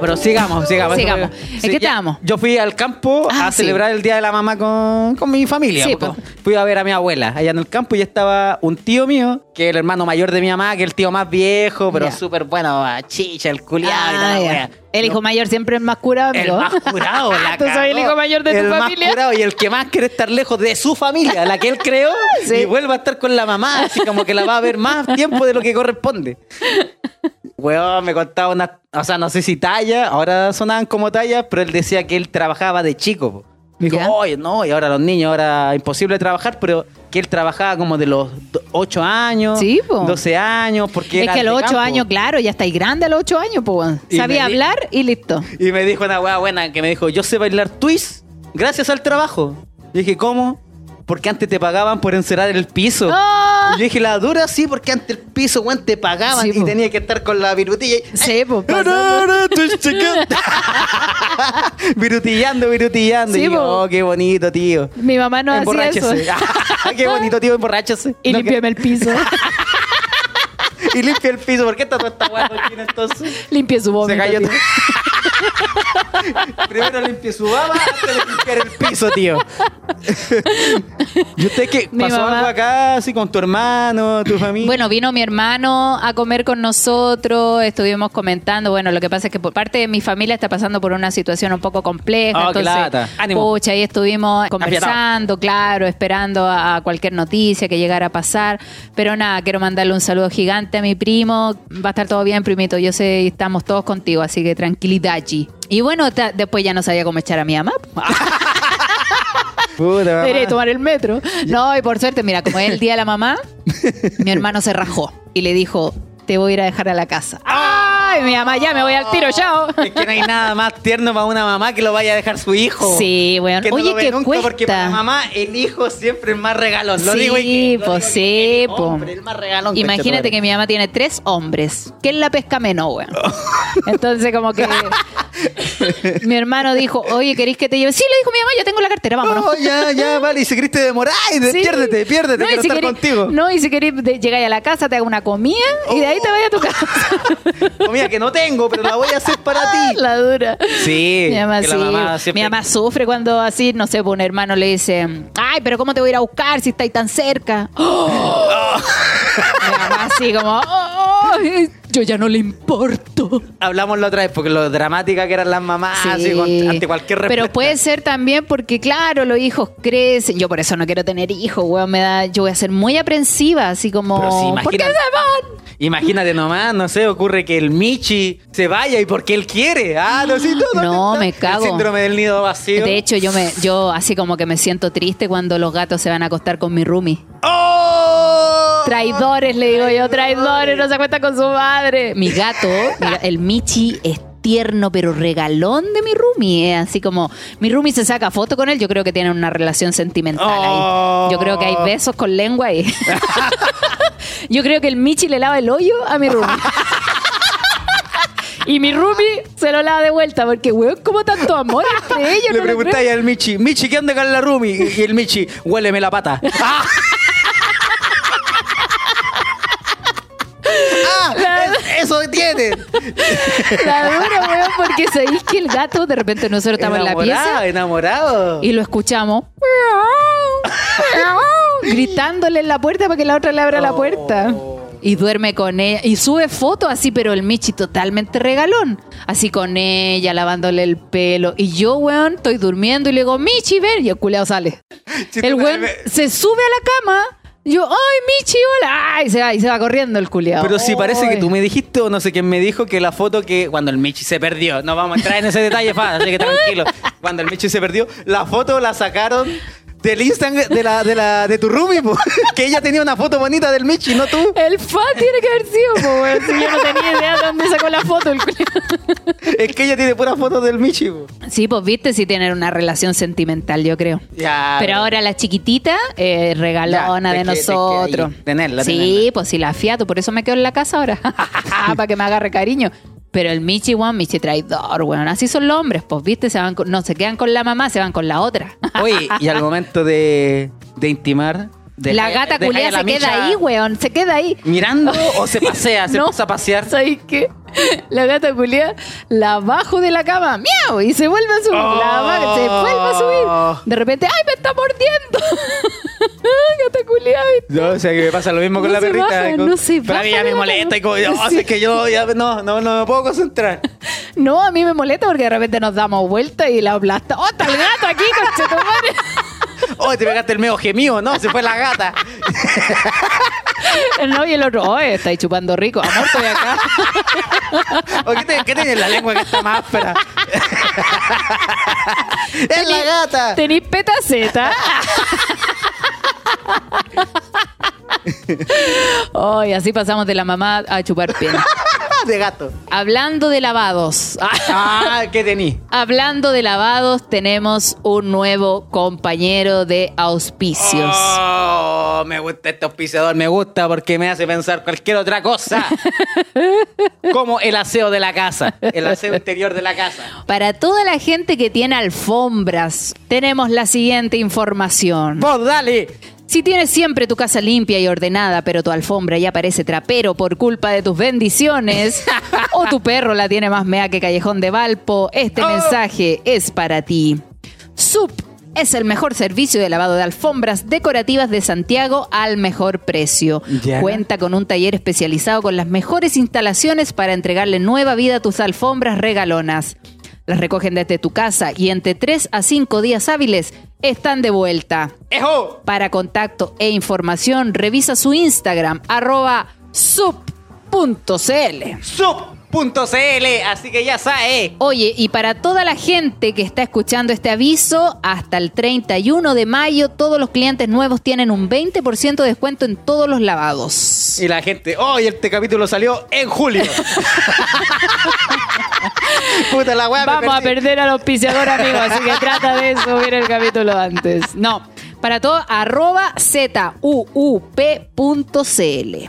Ya, pero sigamos, sigamos. Sigamos. ¿En qué ya, estábamos? Yo fui al campo Ah, a sí. celebrar el Día de la Mamá con, con mi familia. Sí, po. Fui a ver a mi abuela allá en el campo y estaba un tío mío, que es el hermano mayor de mi mamá, que es el tío más viejo, pero Ya. súper bueno, chicha, el culiado y Ah, wea. El hijo No, mayor siempre es más curado, el amigo. más curado, la Tú soy el hijo mayor de tu el familia. más curado y el que más quiere estar lejos de su familia, la que él creó, Sí. y vuelva a estar con la mamá, así como que la va a ver más tiempo de lo que corresponde. Weón, me contaba una, o sea, no sé si talla, ahora sonaban como tallas, pero él decía que él trabajaba de chico. po. Me dijo, Ya. oye, no, y ahora los niños, ahora imposible trabajar, pero que él trabajaba como de los 8 años, Sí, po. 12 años, porque Es era que a los de ocho campo. años, claro, ya estáis grande a los ocho años, pues. Sabía hablar y listo. Y me dijo una weá buena que me dijo, yo sé bailar twist gracias al trabajo. Y dije, ¿cómo? Porque antes te pagaban por encerar el piso. ¡Ah! Y yo dije, la dura sí, porque antes el piso, weón, te pagaban Sí, y po. tenía que estar con la virutilla. y- Sí, pues. Virutillando, virutillando. Sí, y yo, oh, qué bonito, tío. Mi mamá no hacía eso. Qué bonito, tío, emborráchese. Y No, limpiame el piso. y limpia el piso. ¿Por qué está toda esta cochina, entonces? Limpie su vómito. Se cayó tío. Primero limpie su baba antes de limpiar el piso, tío. ¿Y usted qué? ¿Pasó mamá- algo acá, así con tu hermano, tu familia? Bueno, vino mi hermano a comer con nosotros, estuvimos comentando, bueno, lo que pasa es que por parte de mi familia está pasando por una situación un poco compleja, Oh, entonces, pucha, ahí estuvimos conversando, claro, esperando a, cualquier noticia que llegara a pasar, pero nada, quiero mandarle un saludo gigante a mi primo, va a estar todo bien, primito, yo sé, estamos todos contigo, así que tranquilidad allí. Y bueno, después ya no sabía cómo echar a mi mamá. Puta. Debería tomar el metro. No, y por suerte, mira, como es el día de la mamá, mi hermano se rajó y le dijo, te voy a ir a dejar a la casa. ¡Ay, mi mamá, ya me voy al tiro, chao! Es que no hay nada más tierno para una mamá que lo vaya a dejar su hijo. Sí, weón. Que no Oye, lo ve ¿qué nunca cuesta? porque para la mamá el hijo siempre es más regalón. Lo Sí, digo y que- lo pues digo que sí, el po. hombre, el más regalón. Imagínate conchetumare. que mi mamá tiene tres hombres. que es la pesca menos, weón? Entonces, como que mi hermano dijo, oye, ¿queréis que te lleve? Sí, le dijo mi mamá, yo tengo la cartera, vámonos. No, ya, ya, vale. Y si queriste demorar, ay, Sí. piérdete, piérdete, No, quiero si estar querés- contigo. No, y si querés, llegáis a la casa, te hago una comida y de ahí te vayas a tu casa. Comida que no tengo, pero la voy a hacer para ti. La dura. Sí, Mi mamá, sí. la mamá siempre- Mi mamá sufre cuando así, no sé, pues un hermano le dice, ay, pero ¿cómo te voy a ir a buscar si estáis tan cerca? Mi mamá así como, "Oh, yo ya no le importo. Hablamos la otra vez porque lo dramática que eran las mamás Sí. así, con- ante cualquier respuesta. Pero puede ser también porque, claro, los hijos crecen. Yo por eso no quiero tener hijos, weón. Me da, yo voy a ser muy aprensiva, así como. Pero si ¿Por qué se imagínate- van? Imagínate nomás, no sé, ocurre que el Michi se vaya y porque él quiere. Ah, no, sí, no, No, no, me El cago. síndrome del nido vacío. De hecho, yo me, yo así como que me siento triste cuando los gatos se van a acostar con mi roomie. ¡Oh! Traidores, le digo yo, traidores, no se acuesta con su madre. Mi gato, mira, el Michi es tierno pero regalón de mi roomie. Es así como, mi roomie se saca foto con él, yo creo que tienen una relación sentimental Oh. ahí. Yo creo que hay besos con lengua ahí. yo creo que el Michi le lava el hoyo a mi roomie. Y mi roomie se lo lava de vuelta, porque, weón, como tanto amor entre ellos. Le no preguntáis al Michi, Michi, ¿qué anda con la Rumi? Y el Michi, huéleme la pata. Eso tiene. La dura, weón, porque sabéis que el gato, de repente nosotros estamos en la pieza enamorado. y lo escuchamos gritándole en la puerta para que la otra le abra la puerta. Y duerme con ella. Y sube fotos así, pero el Michi totalmente regalón. Así con ella, lavándole el pelo. Y yo, weón, estoy durmiendo y le digo, Michi, ven. Y el culeado sale. El weón se sube a la cama. Yo, ay, Michi, hola. Ay, se va, y se va corriendo el culeado. Pero si parece que tú me dijiste o no sé quién me dijo que la foto que cuando el Michi se perdió, no vamos a entrar en ese detalle, fa, así que tranquilo. Cuando el Michi se perdió, la foto la sacaron del Instagram de la de la de tu roomie, po, que ella tenía una foto bonita del Michi, no tú. El fan tiene que haber sido, po. Si yo no tenía idea de dónde sacó la foto el. Es que ella tiene pura foto del Michi. po. Sí, pues viste, sí tienen una relación sentimental, yo creo. Ya. Pero ahora la chiquitita, eh, regalona Ya, de que- nosotros. tenerla, sí, tenerla. pues si la fiato, por eso me quedo en la casa ahora. Para que me agarre cariño. Pero el Michi, weón, Michi traidor, weón. Así son los hombres, pues, viste, se van con- no se quedan con la mamá, se van con la otra. Oye, y al momento de, de intimar, la gata culia se queda ahí, weón, se queda ahí. Mirando o se pasea, se No. pasa a pasear. ¿Sabes qué? La gata culia la bajo de la cama, miau, y se vuelve a subir. La se vuelve a subir. De repente, ¡ay, me está mordiendo! gata culia. No, o sea que me pasa lo mismo con la perrita. baja, y con- no se Pero a mí ya me molesta y como, Sí. es que yo ya no, no, no me puedo concentrar. No, a mí me molesta porque de repente nos damos vuelta y la aplasta. ¡Oh, está el gato aquí, conchetumare! Oh, te pegaste el medio gemido, no, se fue la gata. No, y el otro, ¡oh, estáis chupando rico! Amor, estoy acá. ¿O qué, te- qué en la lengua que está más áspera? ¡Es la gata! ¿Tenéis petaceta? Oh, y así pasamos de la mamá a chupar pena. De gato. Hablando de lavados. Ah, ¿qué tení? Hablando de lavados, tenemos un nuevo compañero de auspicios. Oh, me gusta este auspiciador, me gusta porque me hace pensar cualquier otra cosa. Como el aseo de la casa, el aseo interior de la casa. Para toda la gente que tiene alfombras, tenemos la siguiente información. Vos, dale. Si tienes siempre tu casa limpia y ordenada, pero tu alfombra ya parece trapero por culpa de tus bendiciones, o tu perro la tiene más mea que callejón de Valpo, este Oh. mensaje es para ti. Sup es el mejor servicio de lavado de alfombras decorativas de Santiago al mejor precio. Cuenta con un taller especializado con las mejores instalaciones para entregarle nueva vida a tus alfombras regalonas. Las recogen desde tu casa y entre 3 a 5 días hábiles están de vuelta. ¡Ejo! Para contacto e información, revisa su Instagram, arroba sub.cl. Sub.cl, así que ya sabes. Oye, y para toda la gente que está escuchando este aviso, hasta el 31 de mayo todos los clientes nuevos tienen un 20% de descuento en todos los lavados. Y la gente, hoy este capítulo salió en julio. Puta la weá, Vamos a perder al auspiciador, amigo, así que trata de subir el capítulo antes. No, para todo, arroba zuup.cl.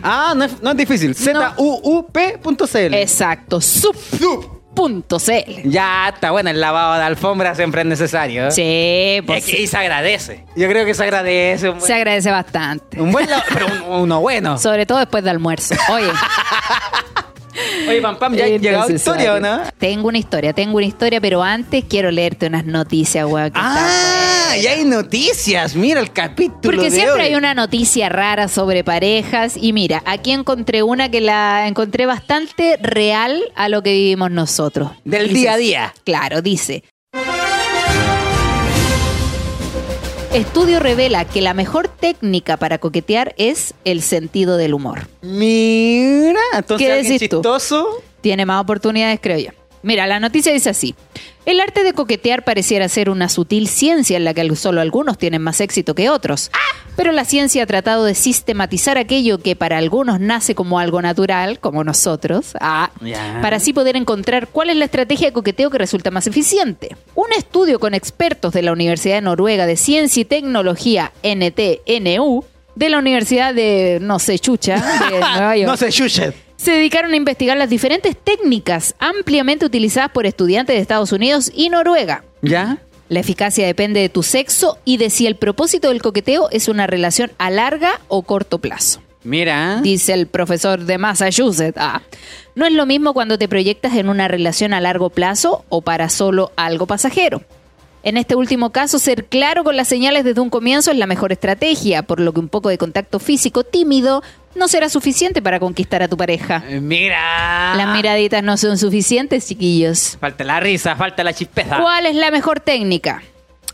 Ah, no es, no es difícil. Z-U-U-P.cl. Exacto, sub.cl. Ya está bueno, el lavado de alfombra siempre es necesario. ¿eh? Sí, pues Es que- y se agradece. Yo creo que se agradece. Un buen, se agradece bastante. un buen la- pero un- uno bueno. Sobre todo después de almuerzo. Oye. Oye, Pam Pam, ¿ya ha es llegado historia o no? Tengo una historia, tengo una historia, pero antes quiero leerte unas noticias, weón. que Ah, están ya hay noticias. Mira el capítulo. Porque de siempre hoy. hay una noticia rara sobre parejas y mira, aquí encontré una que la encontré bastante real a lo que vivimos nosotros. Del Dice día a día. Claro, dice. Estudio revela que la mejor técnica para coquetear es el sentido del humor. Mira, entonces ¿Qué decís tú? chistoso. Tiene más oportunidades, creo yo. Mira, la noticia dice así. El arte de coquetear pareciera ser una sutil ciencia en la que solo algunos tienen más éxito que otros. Pero la ciencia ha tratado de sistematizar aquello que para algunos nace como algo natural, como nosotros, ah, para así poder encontrar cuál es la estrategia de coqueteo que resulta más eficiente. Un estudio con expertos de la Universidad de Noruega de Ciencia y Tecnología, NTNU, de la Universidad de, no sé, Chucha, de Nueva York No se chuchet. Se dedicaron a investigar las diferentes técnicas ampliamente utilizadas por estudiantes de Estados Unidos y Noruega. ¿Ya? La eficacia depende de tu sexo y de si el propósito del coqueteo es una relación a larga o corto plazo. Mira. Dice el profesor de Massachusetts. Ah, no es lo mismo cuando te proyectas en una relación a largo plazo o para solo algo pasajero. En este último caso, ser claro con las señales desde un comienzo es la mejor estrategia, por lo que un poco de contacto físico tímido no será suficiente para conquistar a tu pareja. Eh, Mira. Las miraditas no son suficientes, chiquillos. Falta la risa, falta la chispeza. ¿Cuál es la mejor técnica?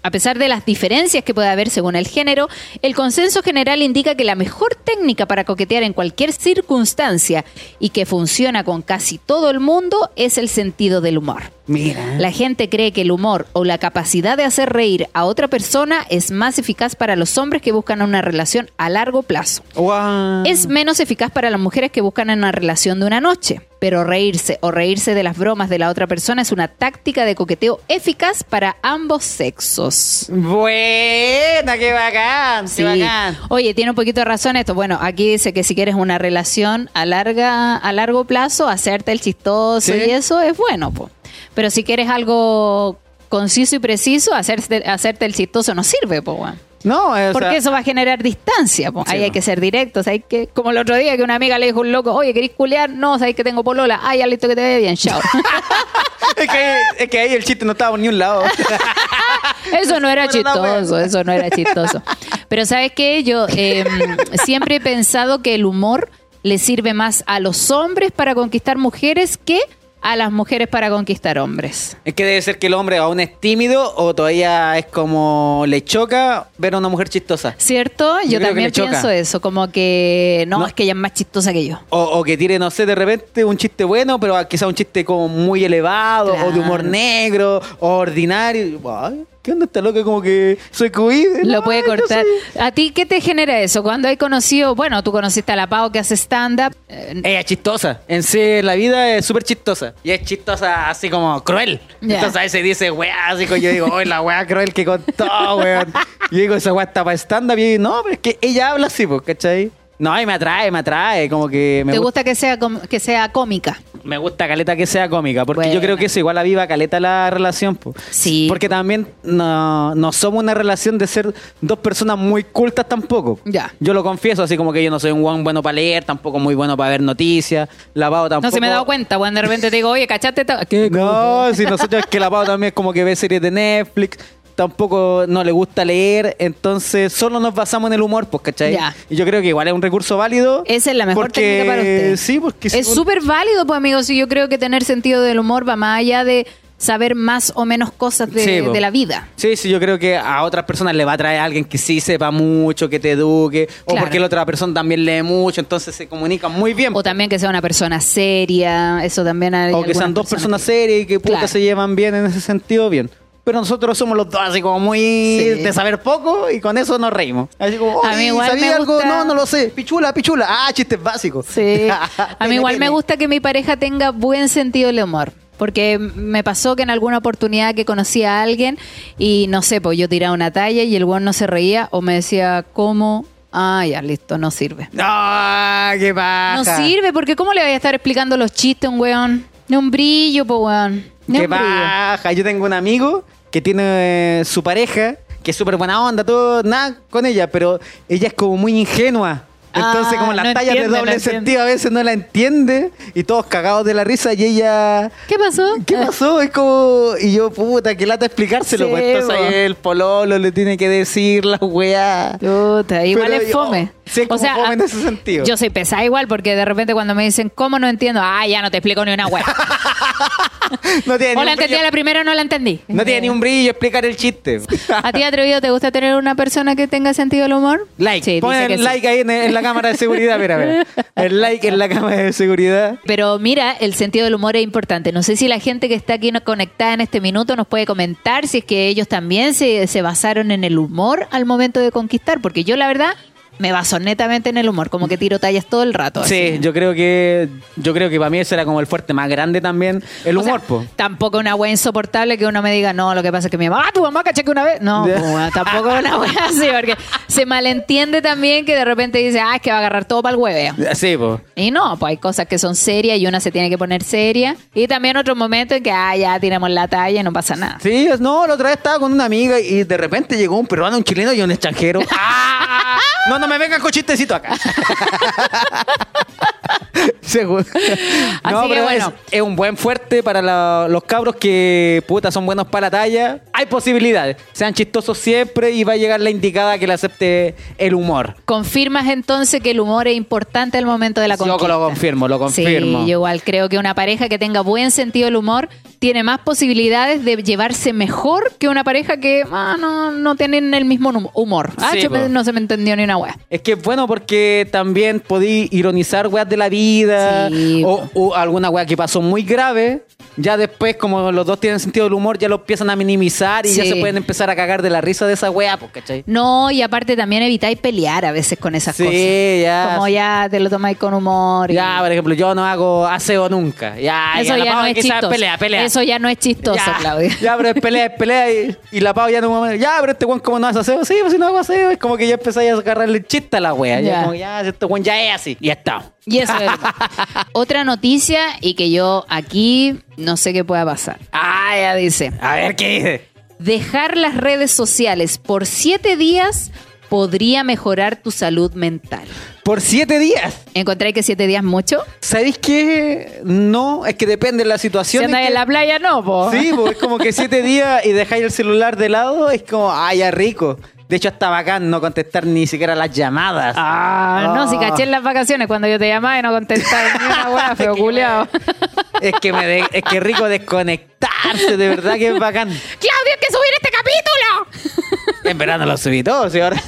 A pesar de las diferencias que puede haber según el género, el consenso general indica que la mejor técnica para coquetear en cualquier circunstancia y que funciona con casi todo el mundo es el sentido del humor. Mira. La gente cree que el humor o la capacidad de hacer reír a otra persona es más eficaz para los hombres que buscan una relación a largo plazo. Guau. Es menos eficaz para las mujeres que buscan una relación de una noche. Pero reírse o reírse de las bromas de la otra persona es una táctica de coqueteo eficaz para ambos sexos. Buena, qué bacán, qué Sí. bacán. Oye, tiene un poquito de razón esto. Bueno, aquí dice que si quieres una relación a larga, a largo plazo, hacerte el chistoso Sí. y eso es bueno, po. Pero si quieres algo conciso y preciso, hacerte, hacerte el chistoso no sirve, po. No, Porque sea, eso va a generar distancia. po. Sí, Ahí hay que ser directos. Hay que, como el otro día que una amiga le dijo a un loco, oye, ¿querés culear? No, sabes que tengo polola. Ay, ya listo que te vaya bien, chao. es, que, es que ahí el chiste no estaba por ni un lado. Eso no era chistoso, eso no era chistoso. Pero ¿sabes qué? Yo eh, siempre he pensado que el humor le sirve más a los hombres para conquistar mujeres que a las mujeres para conquistar hombres. es que debe ser que el hombre aún es tímido o todavía es como le choca ver a una mujer chistosa. ¿Cierto? Yo, también choca. pienso eso, como que no, No. es que ella es más chistosa que yo. O, o que tire, no sé, de repente un chiste bueno, pero quizá un chiste como muy elevado, o de humor negro, o ordinario. Ay, ¿Qué onda esta loca? Como que soy cuide. Lo puede cortar. ¿A ti qué te genera eso? Cuando hay conocido, bueno, tú conociste a la Pau que hace stand-up. eh, Ella es chistosa. En sí, la vida es súper chistosa. Y es chistosa así como cruel. Entonces a veces dice, weá, así como yo digo, oye, la weá cruel que contó, weón. Y digo, esa weá está para stand-up. Y yo digo, no, pero es que ella habla así, pues, ¿cachai? No, y me atrae, me atrae. Como que me ¿Te gusta. que sea, que sea cómica? Me gusta caleta que sea cómica, porque yo creo que eso igual aviva caleta la relación. po. Sí. Porque también no, no somos una relación de ser dos personas muy cultas tampoco. Ya. Yo lo confieso, así como que yo no soy un guan bueno para leer, tampoco muy bueno para ver noticias. La Pau tampoco. No se me he dado cuenta, cuando de repente te digo, oye, ¿cachaste? esta-?" ¿Qué? No, si nosotros es que la Pau también es como que ve series de Netflix. Tampoco no le gusta leer, entonces solo nos basamos en el humor, pues, ¿cachai? Ya. Y yo creo que igual es un recurso válido. Esa es la mejor porque- técnica para usted. Sí, porque Es según- súper válido, pues amigos, y yo creo que tener sentido del humor va más allá de saber más o menos cosas de, Sí, de la vida. Sí, sí, yo creo que a otras personas le va a traer a alguien que sí sepa mucho, que te eduque, o porque la otra persona también lee mucho, entonces se comunican muy bien. O también que sea una persona seria, eso también hay O que sean dos personas que- serias y que puta Claro. se llevan bien en ese sentido, bien. Pero nosotros somos los dos así como muy Sí. de saber poco y con eso nos reímos. Así como, A mí "Oye, igual ¿sabía me algo? gusta- No, no lo sé. Pichula, pichula. Ah, chistes básicos. Sí. A mí igual me gusta que mi pareja tenga buen sentido del humor. Porque me pasó que en alguna oportunidad que conocí a alguien y no sé, pues yo tiraba una talla y el weón no se reía o me decía, ¿cómo? Ah, ya, listo, no sirve. pene. Ah, qué paja. No sirve, porque ¿cómo le voy a estar explicando los chistes a un weón? Ni un brillo, pues weón. Ni Qué un brillo. paja. Yo tengo un amigo que tiene eh, su pareja, que es súper buena onda, todo, nada con ella, pero ella es como muy ingenua. Entonces, Ah, como las no tallas entiende, de doble no sentido a veces no la entiende y todos cagados de la risa y ella... ¿Qué pasó? ¿Qué pasó? Es como. Y yo, puta, qué lata explicárselo. Sí, pues entonces ahí el pololo le tiene que decir la weá. Puta, igual Pero es yo- fome. sí, es como fome en ese sentido. Yo soy pesada igual porque de repente cuando me dicen, ¿cómo no entiendo? Ah, ya no te explico ni una wea. No tiene, o ni la entendí a la primera o no la entendí. no tiene ni un brillo explicar el chiste. ¿A ti, atrevido, te gusta tener una persona que tenga sentido del humor? like. Sí, Pon dice que el sí. like ahí en, en la cámara de seguridad. Mira, mira. El like en la cámara de seguridad. Pero mira, el sentido del humor es importante. No sé si la gente que está aquí conectada en este minuto nos puede comentar si es que ellos también se, se basaron en el humor al momento de conquistar. Porque yo, la verdad, me baso netamente en el humor. Como que tiro tallas todo el rato. Sí, así. yo creo que yo creo que para mí ese era como el fuerte más grande también, el O sea, humor, po. Tampoco una wea insoportable que uno me diga, no, lo que pasa es que mi mamá, ah, tu mamá caché que una vez. No, pues, wea, tampoco una wea así, porque se malentiende también que de repente dice, ah, es que va a agarrar todo para el hueveo. Sí, po. Y no, pues hay cosas que son serias y una se tiene que poner seria. Y también otros momentos en que, ah, ya tiramos la talla y no pasa nada. Sí, no, la otra vez estaba con una amiga y de repente llegó un peruano, un chileno y un extranjero. ¡Ah! No, no me vengan con chistecito acá. Seguro. No, Así que pero bueno. es, es un buen fuerte para la- los cabros que puta son buenos para la talla. Hay posibilidades. Sean chistosos siempre y va a llegar la indicada que le acepte el humor. ¿Confirmas entonces que el humor es importante al momento de la Yo conquista? lo confirmo, lo confirmo. Sí, yo igual creo que una pareja que tenga buen sentido del humor tiene más posibilidades de llevarse mejor que una pareja que ah, no, no tienen el mismo humor. Ah, Sí, no se me entendió ni una wea. Es que es bueno porque también podí ironizar weas de la vida Sí, o, o alguna wea que pasó muy grave. Ya después, como los dos tienen sentido del humor, ya lo empiezan a minimizar y ya se pueden empezar a cagar de la risa de esa wea, ¿cachai? No, y aparte también evitáis pelear a veces con esas Sí, cosas. ya. Como ya te lo tomáis con humor. y- Ya, por ejemplo, yo no hago aseo nunca. Ya, Eso ya Pau no es chistoso. pelea, pelea. Eso ya no es chistoso, ya, Claudia. Ya, pero es pelea, es pelea. Y, y la Pau ya no Ya, pero este weón, como no hace aseo? Sí, pues si no hago aseo. Es como que ya empezáis a agarrarle chiste a la wea. Ya, Ya. como ya, este weón ya es así. Y ya está. Y eso es. Otra noticia y que yo aquí no sé qué pueda pasar. Ah, ya dice. A ver qué dice. Dejar las redes sociales por siete días podría mejorar tu salud mental. Por siete días. ¿Encontré que siete días mucho? ¿Sabéis qué? No, es que depende de la Si situación. andas es en la playa, no, po. Sí, pues es como que siete días y dejáis el celular de lado, es como, ah, ya rico. De hecho, está bacán no contestar ni siquiera las llamadas. Ah, no, si Oh. caché en las vacaciones cuando yo te llamaba y no contestaba ni una hueá, feo culiao. Es que me de- es que rico desconectarse, de verdad que es bacán. ¡Claudio, hay que subir este capítulo! En verano lo subí todo, sí, ahora,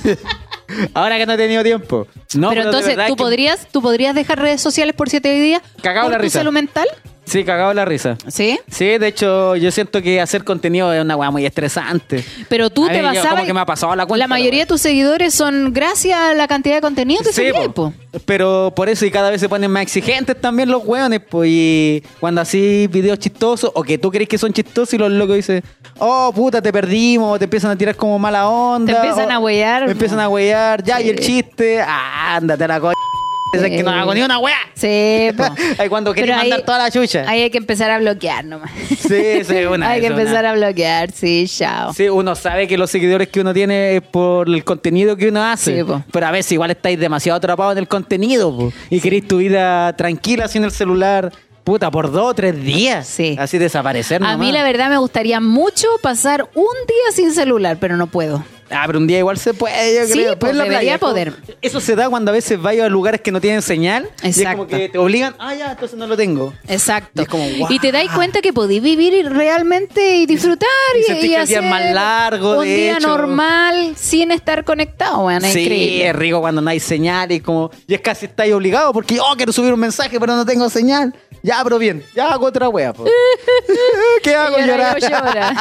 ahora que no he tenido tiempo. No, pero entonces, ¿tú es que- podrías, ¿tú podrías dejar redes sociales por siete días? Cagado por la tu risa. salud mental? Sí, cagado la risa. ¿Sí? Sí, de hecho, yo siento que hacer contenido es una weá muy estresante. Pero tú A te mí, yo basabas... como que me ha pasado la cuenta, mayoría la de tus seguidores son gracias a la cantidad de contenido que Sí, subís, po. po. pero por eso y cada vez se ponen más exigentes también los weones, pues y cuando así videos chistosos o que tú crees que son chistosos y los locos dicen, oh puta, te perdimos, te empiezan a tirar como mala onda. Te empiezan o- a huear, te empiezan a huear, ya, y el chiste, ah, ándate a la coña. Es que no hago ni una wea. Sí, po. Ahí cuando querés mandar toda la chucha. Ahí hay que empezar a bloquear nomás. Sí, sí, una hay que una. empezar a bloquear, sí, chao. Sí, uno sabe que los seguidores que uno tiene es por el contenido que uno hace. Sí, po. pero a veces igual estáis demasiado atrapados en el contenido po, y queréis tu vida tranquila sin el celular. puta, por dos o tres días. Sí. Así desaparecer. A mí la verdad me gustaría mucho pasar un día sin celular, pero no puedo. Ah, pero un día igual se puede, yo Sí, creo. pues, la como- poder. Eso se da cuando a veces vayas a lugares que no tienen señal. Y es Exacto. como que te obligan, ah, ya, entonces no lo tengo. Exacto. Y es como, guau. Y te dais cuenta que podéis vivir realmente y disfrutar Y y, y día más largo, un de día hecho. normal sin estar conectado. Es sí, increíble. es rico cuando no hay señal y como, y es casi estáis obligado porque, oh, quiero subir un mensaje, pero no tengo señal. Ya, pero bien, ya hago otra wea. ¿Qué hago? Llora, Llorar. llora.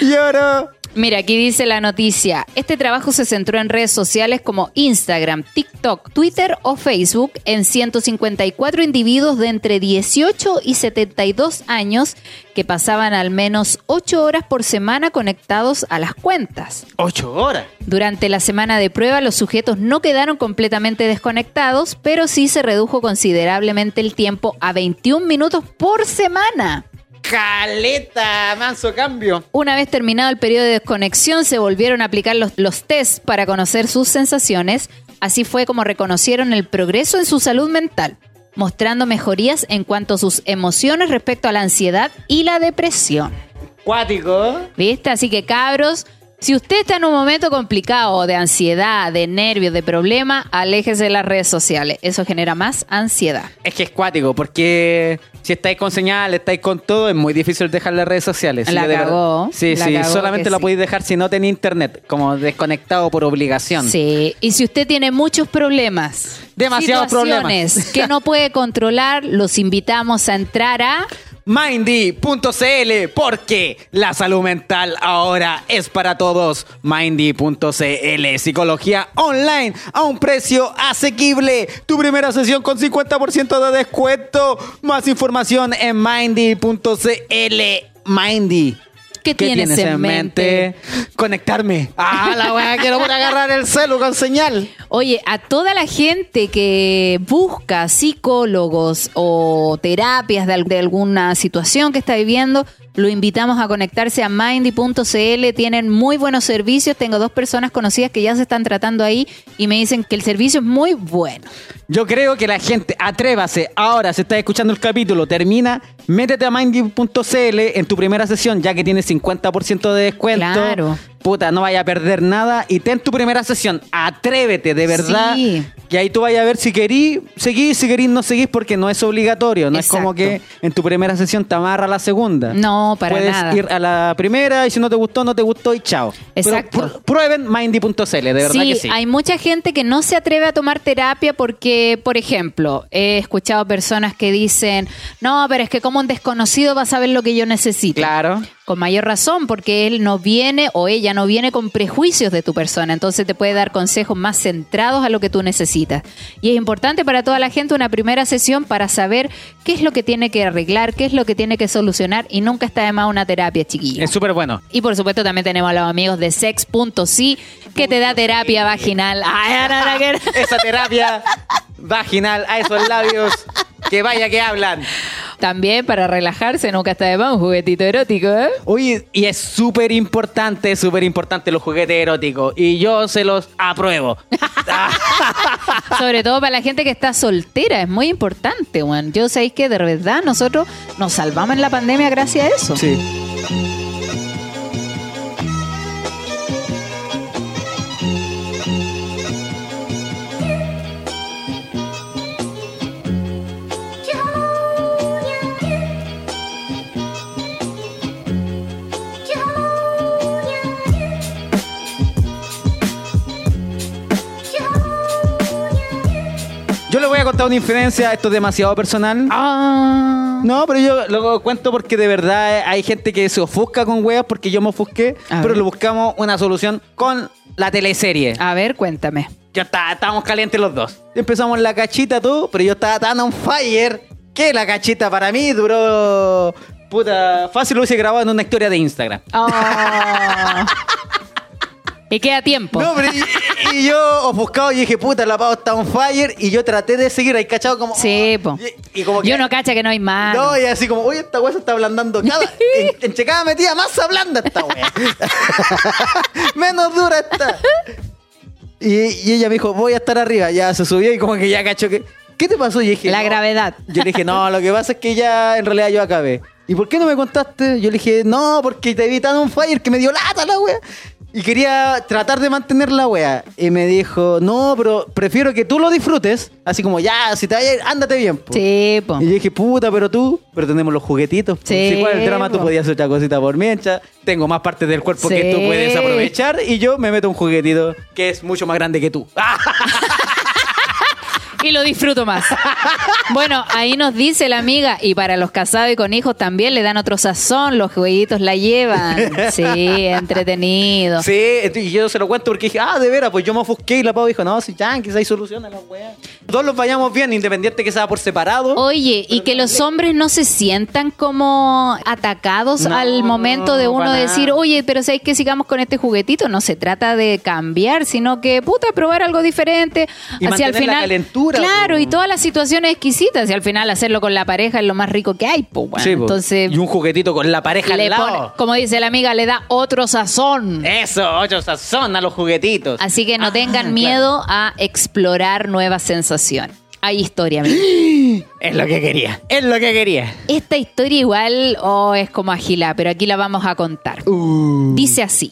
Lloro. Mira, aquí dice la noticia. Este trabajo se centró en redes sociales como Instagram, TikTok, Twitter o Facebook en 154 individuos de entre 18 y 72 años que pasaban al menos 8 horas por semana conectados a las cuentas. Ocho horas. Durante la semana de prueba, los sujetos no quedaron completamente desconectados, pero sí se redujo considerablemente el tiempo a 21 minutos por semana. Caleta, manso cambio. Una vez terminado el periodo de desconexión, se volvieron a aplicar los, los tests para conocer sus sensaciones. Así fue como reconocieron el progreso en su salud mental, mostrando mejorías en cuanto a sus emociones respecto a la ansiedad y la depresión. Cuático. ¿Viste? Así que cabros, si usted está en un momento complicado de ansiedad, de nervios, de problema, aléjese de las redes sociales. Eso genera más ansiedad. Es que es cuático, porque si estáis con señal, estáis con todo, es muy difícil dejar las redes sociales. La de verdad. cagó, Sí, la sí, cagó solamente la sí. podéis dejar si no tenéis internet, como desconectado por obligación. Sí, y si usted tiene muchos problemas, Demasiados situaciones que no puede controlar, los invitamos a entrar a Mindy.cl, porque la salud mental ahora es para todos. Mindy.cl, psicología online a un precio asequible. Tu primera sesión con 50% de descuento. Más información en Mindy.cl. Mindy. ¿Qué tienes en mente? Conectarme. Ah, la weá, quiero por agarrar el celu con señal. Oye, a toda la gente que busca psicólogos o terapias de alguna situación que está viviendo, lo invitamos a conectarse a mindy.cl. Tienen muy buenos servicios. Tengo dos personas conocidas que ya se están tratando ahí y me dicen que el servicio es muy bueno. Yo creo que la gente, atrévase, ahora se está escuchando el capítulo, termina, métete a mindy.cl en tu primera sesión, ya que tienes 50% de descuento. Claro. Puta, no vaya a perder nada y ten tu primera sesión. Atrévete, de verdad. Sí. Que ahí tú vayas a ver si querís, seguís, si querís, no seguís, porque no es obligatorio. No es como que en tu primera sesión te amarra a la segunda. No, para Puedes nada. ir a la primera y si no te gustó, no te gustó y chao. Exacto. Pero pr- prueben mindy.cl, de verdad sí, que sí. hay mucha gente que no se atreve a tomar terapia porque, por ejemplo, he escuchado personas que dicen, no, pero es que como un desconocido va a saber lo que yo necesito. Claro. Con mayor razón, porque él no viene o ella no viene con prejuicios de tu persona, entonces te puede dar consejos más centrados a lo que tú necesitas. Y es importante para toda la gente una primera sesión para saber qué es lo que tiene que arreglar, qué es lo que tiene que solucionar y nunca está de más una terapia, chiquilla. Es súper bueno. Y por supuesto también tenemos a los amigos de sex.si que te da terapia vaginal. Ay, Esa terapia vaginal a esos labios que vaya que hablan. También para relajarse nunca está de más un juguetito erótico, ¿eh? Oye, y es súper importante, súper importante los juguetes eróticos. Y yo se los apruebo. Sobre todo para la gente que está soltera, es muy importante, weón. Yo sabéis que de verdad nosotros nos salvamos en la pandemia gracias a eso. sí. Voy a contar una infidencia, esto es demasiado personal. Ah. No, pero yo lo cuento porque de verdad hay gente que se ofusca con weas porque yo me ofusqué, A pero le buscamos una solución con la teleserie. A ver, cuéntame. Ya está, estábamos calientes los dos. Empezamos la cachita tú, pero yo estaba tan on fire que la cachita para mí duró. Puta, fácil lo hubiese grabado en una historia de Instagram. Ah. y queda tiempo. No, pero y, y yo ofuscado y dije, puta, la pavo está on fire. Y yo traté de seguir ahí, cachado como. Sí, po. Y, y como que. Yo no cacha que no hay más. No, y así como, oye, esta wea se está ablandando. Cada, en, entre cada metida más ablanda esta wea. Menos dura está. Y, y ella me dijo, voy a estar arriba. Ya se subió y como que ya cachó que. ¿qué te pasó? Y dije, La "No". gravedad. Yo le dije, no, lo que pasa es que ya en realidad yo acabé. ¿Y por qué no me contaste? Yo le dije, no, porque te vi tan un fire que me dio lata la wea. Y quería tratar de mantener la wea. Y me dijo, no, pero prefiero que tú lo disfrutes. Así como, ya, si te vayas, ándate bien. po". Sí, po. Y yo dije, puta, pero tú, pero tenemos los juguetitos. po. Sí, Si cuál el drama, tú po. podías hacer otra cosita por mientras. Tengo más partes del cuerpo que tú puedes aprovechar. Y yo me meto un juguetito que es mucho más grande que tú. Y lo disfruto más. Bueno, ahí nos dice la amiga, y para los casados y con hijos también le dan otro sazón, los jueguitos la llevan. Sí, entretenido. Sí, y yo se lo cuento porque dije, ah, de veras, pues yo me ofusqué y la pavo dijo, no, si ya, quizás hay solución a la weá. Todos los vayamos bien, independiente que sea por separado. Oye, y que los hombres no se sientan como atacados No, al momento de uno decir, oye, pero sabes que sigamos con este juguetito, no se trata de cambiar, sino que, puta, probar algo diferente. Y Así al mantener la final. Claro, po. y todas las situaciones exquisitas, y al final hacerlo con la pareja es lo más rico que hay, bueno. Sí, po. entonces, y un juguetito con la pareja le al lado. pone- como dice la amiga, le da otro sazón. Eso, ocho sazón a los juguetitos. Así que no Ah, tengan claro. miedo a explorar nuevas sensaciones. Hay historia, amiga. Es lo que quería, es lo que quería. Esta historia igual oh, es como agilá, pero aquí la vamos a contar. Uh. Dice así.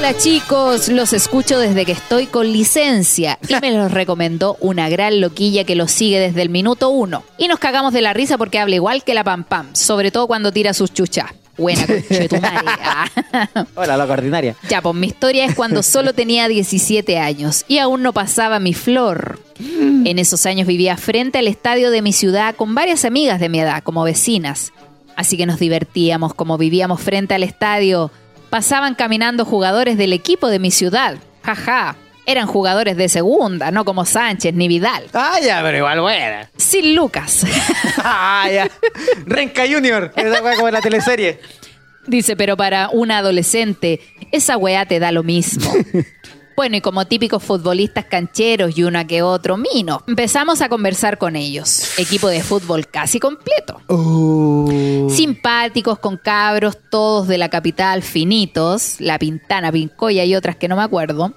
Hola chicos, los escucho desde que estoy con licencia y me los recomendó una gran loquilla que los sigue desde el minuto uno. Y nos cagamos de la risa porque habla igual que la pam pam, sobre todo cuando tira sus chuchas. Buena conchetumare. Ah. Hola, loca ordinaria. Ya, pues mi historia es cuando solo tenía 17 años y aún no pasaba mi flor. En esos años vivía frente al estadio de mi ciudad con varias amigas de mi edad, como vecinas. Así que nos divertíamos como vivíamos frente al estadio. Pasaban caminando jugadores del equipo de mi ciudad. Jaja. Eran jugadores de segunda, no como Sánchez ni Vidal. Ah, ya, pero igual buena. Sin Lucas. Ah, ya. Renca Junior. Esa weá como en la teleserie. Dice, pero para una adolescente, esa weá te da lo mismo. Bueno, y como típicos futbolistas cancheros y una que otro mino, empezamos a conversar con ellos. Equipo de fútbol casi completo. Uh. Simpáticos, con cabros, todos de la capital, finitos, La Pintana, Pincoya y otras que no me acuerdo.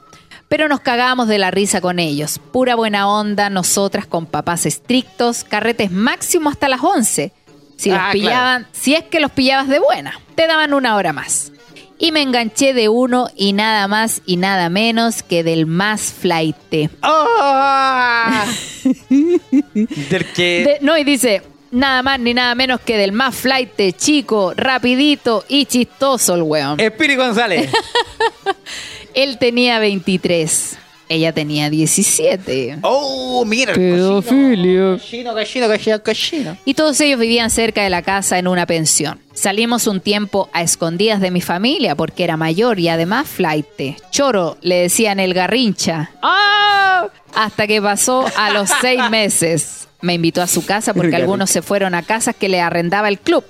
Pero nos cagábamos de la risa con ellos. Pura buena onda, nosotras con papás estrictos, carretes máximo hasta las 11. Si los Ah, pillaban, si es que los pillabas de buena, te daban una hora más. Y me enganché de uno y nada más y nada menos que del más flaite. Ah. Del que. De- no, y dice, nada más ni nada menos que del más flaite, chico, rapidito y chistoso el weón. Espiri González. Él tenía 23, ella tenía 17. Oh, mira. el Pedofilia. Cochino, cochino, cochino, cochino. Y todos ellos vivían cerca de la casa en una pensión. Salimos un tiempo a escondidas de mi familia porque era mayor y además flaite. Choro, le decían el garrincha. ¡Ah! Hasta que pasó a los seis meses. Me invitó a su casa porque algunos se fueron a casas que le arrendaba el club.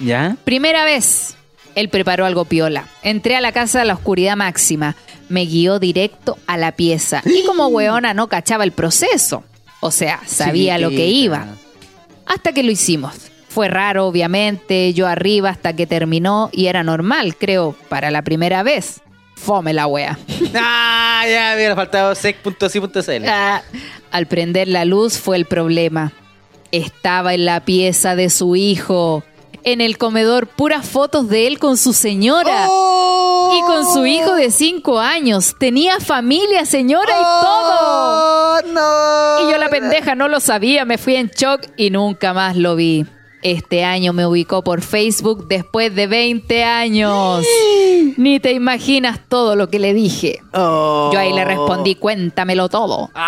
¿Ya? Primera vez, él preparó algo piola. Entré a la casa a la oscuridad máxima. Me guió directo a la pieza. Y como weona no cachaba el proceso. O sea, sabía lo que iba. Hasta que lo hicimos. Fue raro, obviamente, yo arriba hasta que terminó y era normal, creo, para la primera vez. Fome la wea. Ah, ya, mira, faltaba sec.si.cl. Ah, Al prender la luz fue el problema. Estaba en la pieza de su hijo. En el comedor, puras fotos de él con su señora. ¡Oh! Y con su hijo de cinco años. Tenía familia, señora, y todo. ¡Oh, no! Y yo la pendeja no lo sabía, me fui en shock y nunca más lo vi. Este año me ubicó por Facebook después de 20 años. Ni te imaginas todo lo que le dije. Oh. Yo ahí le respondí, cuéntamelo todo.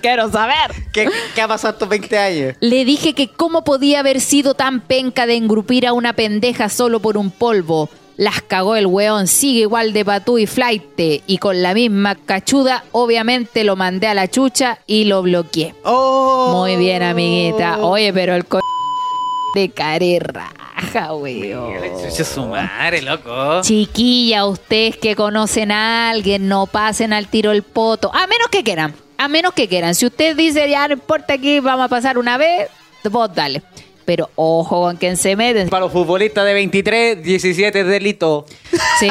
Quiero saber. ¿Qué, ¿Qué ha pasado estos 20 años? Le dije que cómo podía haber sido tan penca de engrupir a una pendeja solo por un polvo. Las cagó el weón, sigue igual de patú y flaite. Y con la misma cachuda, obviamente lo mandé a la chucha y lo bloqueé. Oh. Muy bien, amiguita. Oye, pero el co... de care raja, weón. Chucha su madre, loco. Chiquilla, ustedes que conocen a alguien, no pasen al tiro el poto. A menos que quieran. A menos que quieran. Si usted dice, ya no importa aquí, vamos a pasar una vez, vos dale. Pero ojo con quien se meten. Para los futbolistas de 23, 17 delito. Sí,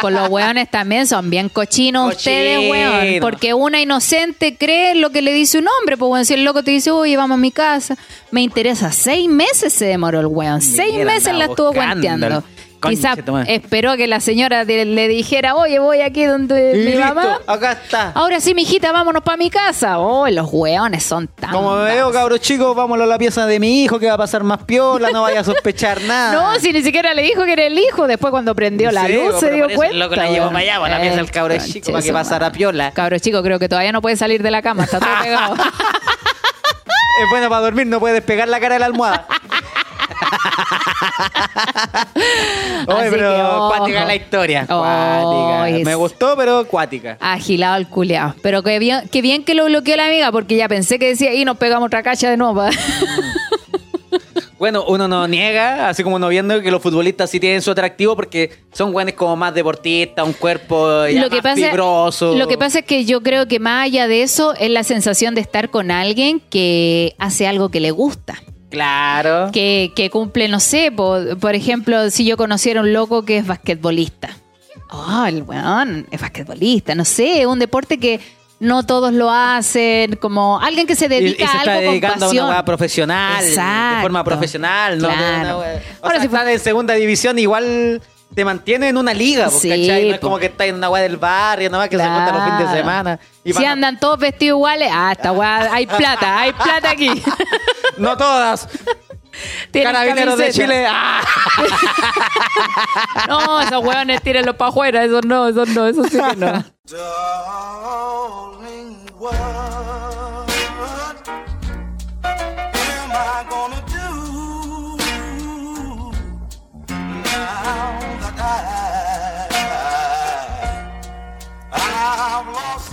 pues los hueones también son bien cochinos ustedes, hueón. Porque una inocente cree lo que le dice un hombre. Pues, bueno, si el loco te dice, oye, vamos a mi casa, me interesa. Seis meses se demoró el hueón. Seis meses la estuvo cuenteando. Quizás esperó que la señora de- le dijera, oye, voy aquí donde Y mi listo, mamá. acá está. Ahora sí, mijita, vámonos para mi casa. Oh, los hueones son tan. Como me veo, cabros chicos, vámonos a la pieza de mi hijo que va a pasar más piola, no vaya a sospechar nada. No, si ni siquiera le dijo que era el hijo. Después, cuando prendió la Sí, luz, se dio cuenta. loco la llevó para allá, para la pieza del cabro chico, para que pasara piola. Cabro chico, creo que todavía no puede salir de la cama. Está todo pegado. Es bueno para dormir, no puede despegar la cara de la almohada. Oye, pero que, cuática la historia. Cuática. Me gustó, pero cuática. Agilado el culeado. Pero qué bien, qué bien que lo bloqueó la amiga, porque ya pensé que decía, y nos pegamos otra cacha de nuevo. Bueno, uno no niega, así como no viendo que los futbolistas sí tienen su atractivo porque son buenos como más deportistas, un cuerpo ya lo que más pasa, fibroso. Lo que pasa es que yo creo que más allá de eso es la sensación de estar con alguien que hace algo que le gusta. Claro. que, que cumple, no sé, po- por, ejemplo, si yo conociera un loco que es basquetbolista. Oh, el weón es basquetbolista, no sé, un deporte que no todos lo hacen, como alguien que se Y, y dedica se a está algo con dedicando a pasión. una weá profesional, de Exacto. forma profesional, ¿no? de Claro. una weá- O Ahora, sea, si fue- estás en segunda división, igual te mantiene en una liga, pues, Sí, ¿cachai? No es po. como que estás en una weá del barrio, nada más que se juntan los fines de semana. Y si a- andan todos vestidos iguales, ah, esta weá, hay plata, hay plata aquí. No todas. Carabineros de. Chile. ¡ah! No, esos weones tírenlos para afuera, eso no, eso no, eso sí que no.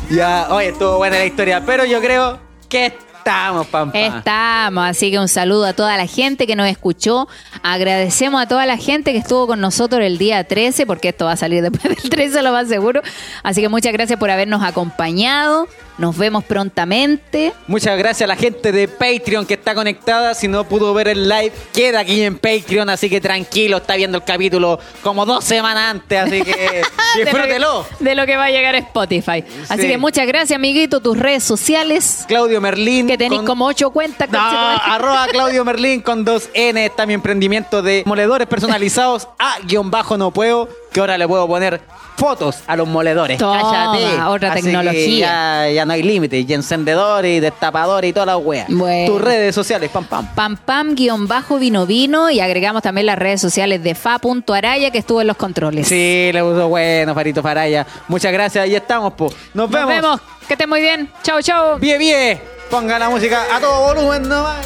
Ya, oye, estuvo buena la historia, pero yo creo que estamos, pampa. Estamos, así que un saludo a toda la gente que nos escuchó. Agradecemos a toda la gente que estuvo con nosotros el día 13, porque esto va a salir después del 13, lo más seguro. Así que muchas gracias por habernos acompañado. Nos vemos prontamente. Muchas gracias a la gente de Patreon que está conectada. Si no pudo ver el live, queda aquí en Patreon, así que tranquilo, está viendo el capítulo como dos semanas antes, así que disfrútelo. De lo, que, de lo que va a llegar a Spotify. Así Sí. que muchas gracias, amiguito. Tus redes sociales, Claudio Merlín. que tenéis con- como ocho cuentas. No, arroba Claudio Merlín con dos N. Está mi emprendimiento de moledores personalizados a guion bajo no puedo. Que ahora le puedo poner fotos a los moledores. Toma, Cállate. otra Así que tecnología. Ya, ya no hay límite. Y encendedores y destapadores y todas las weas. Bueno. Tus redes sociales, pam pam. pam pam guion bajo vino vino y agregamos también las redes sociales de fa.araya que estuvo en los controles. Sí, le puso bueno, Farito Faraya. Muchas gracias, ahí estamos, po. Nos, Nos vemos. vemos. Que estén muy bien. Chao, chao. Bien, bien. Ponga la música a todo volumen nomás.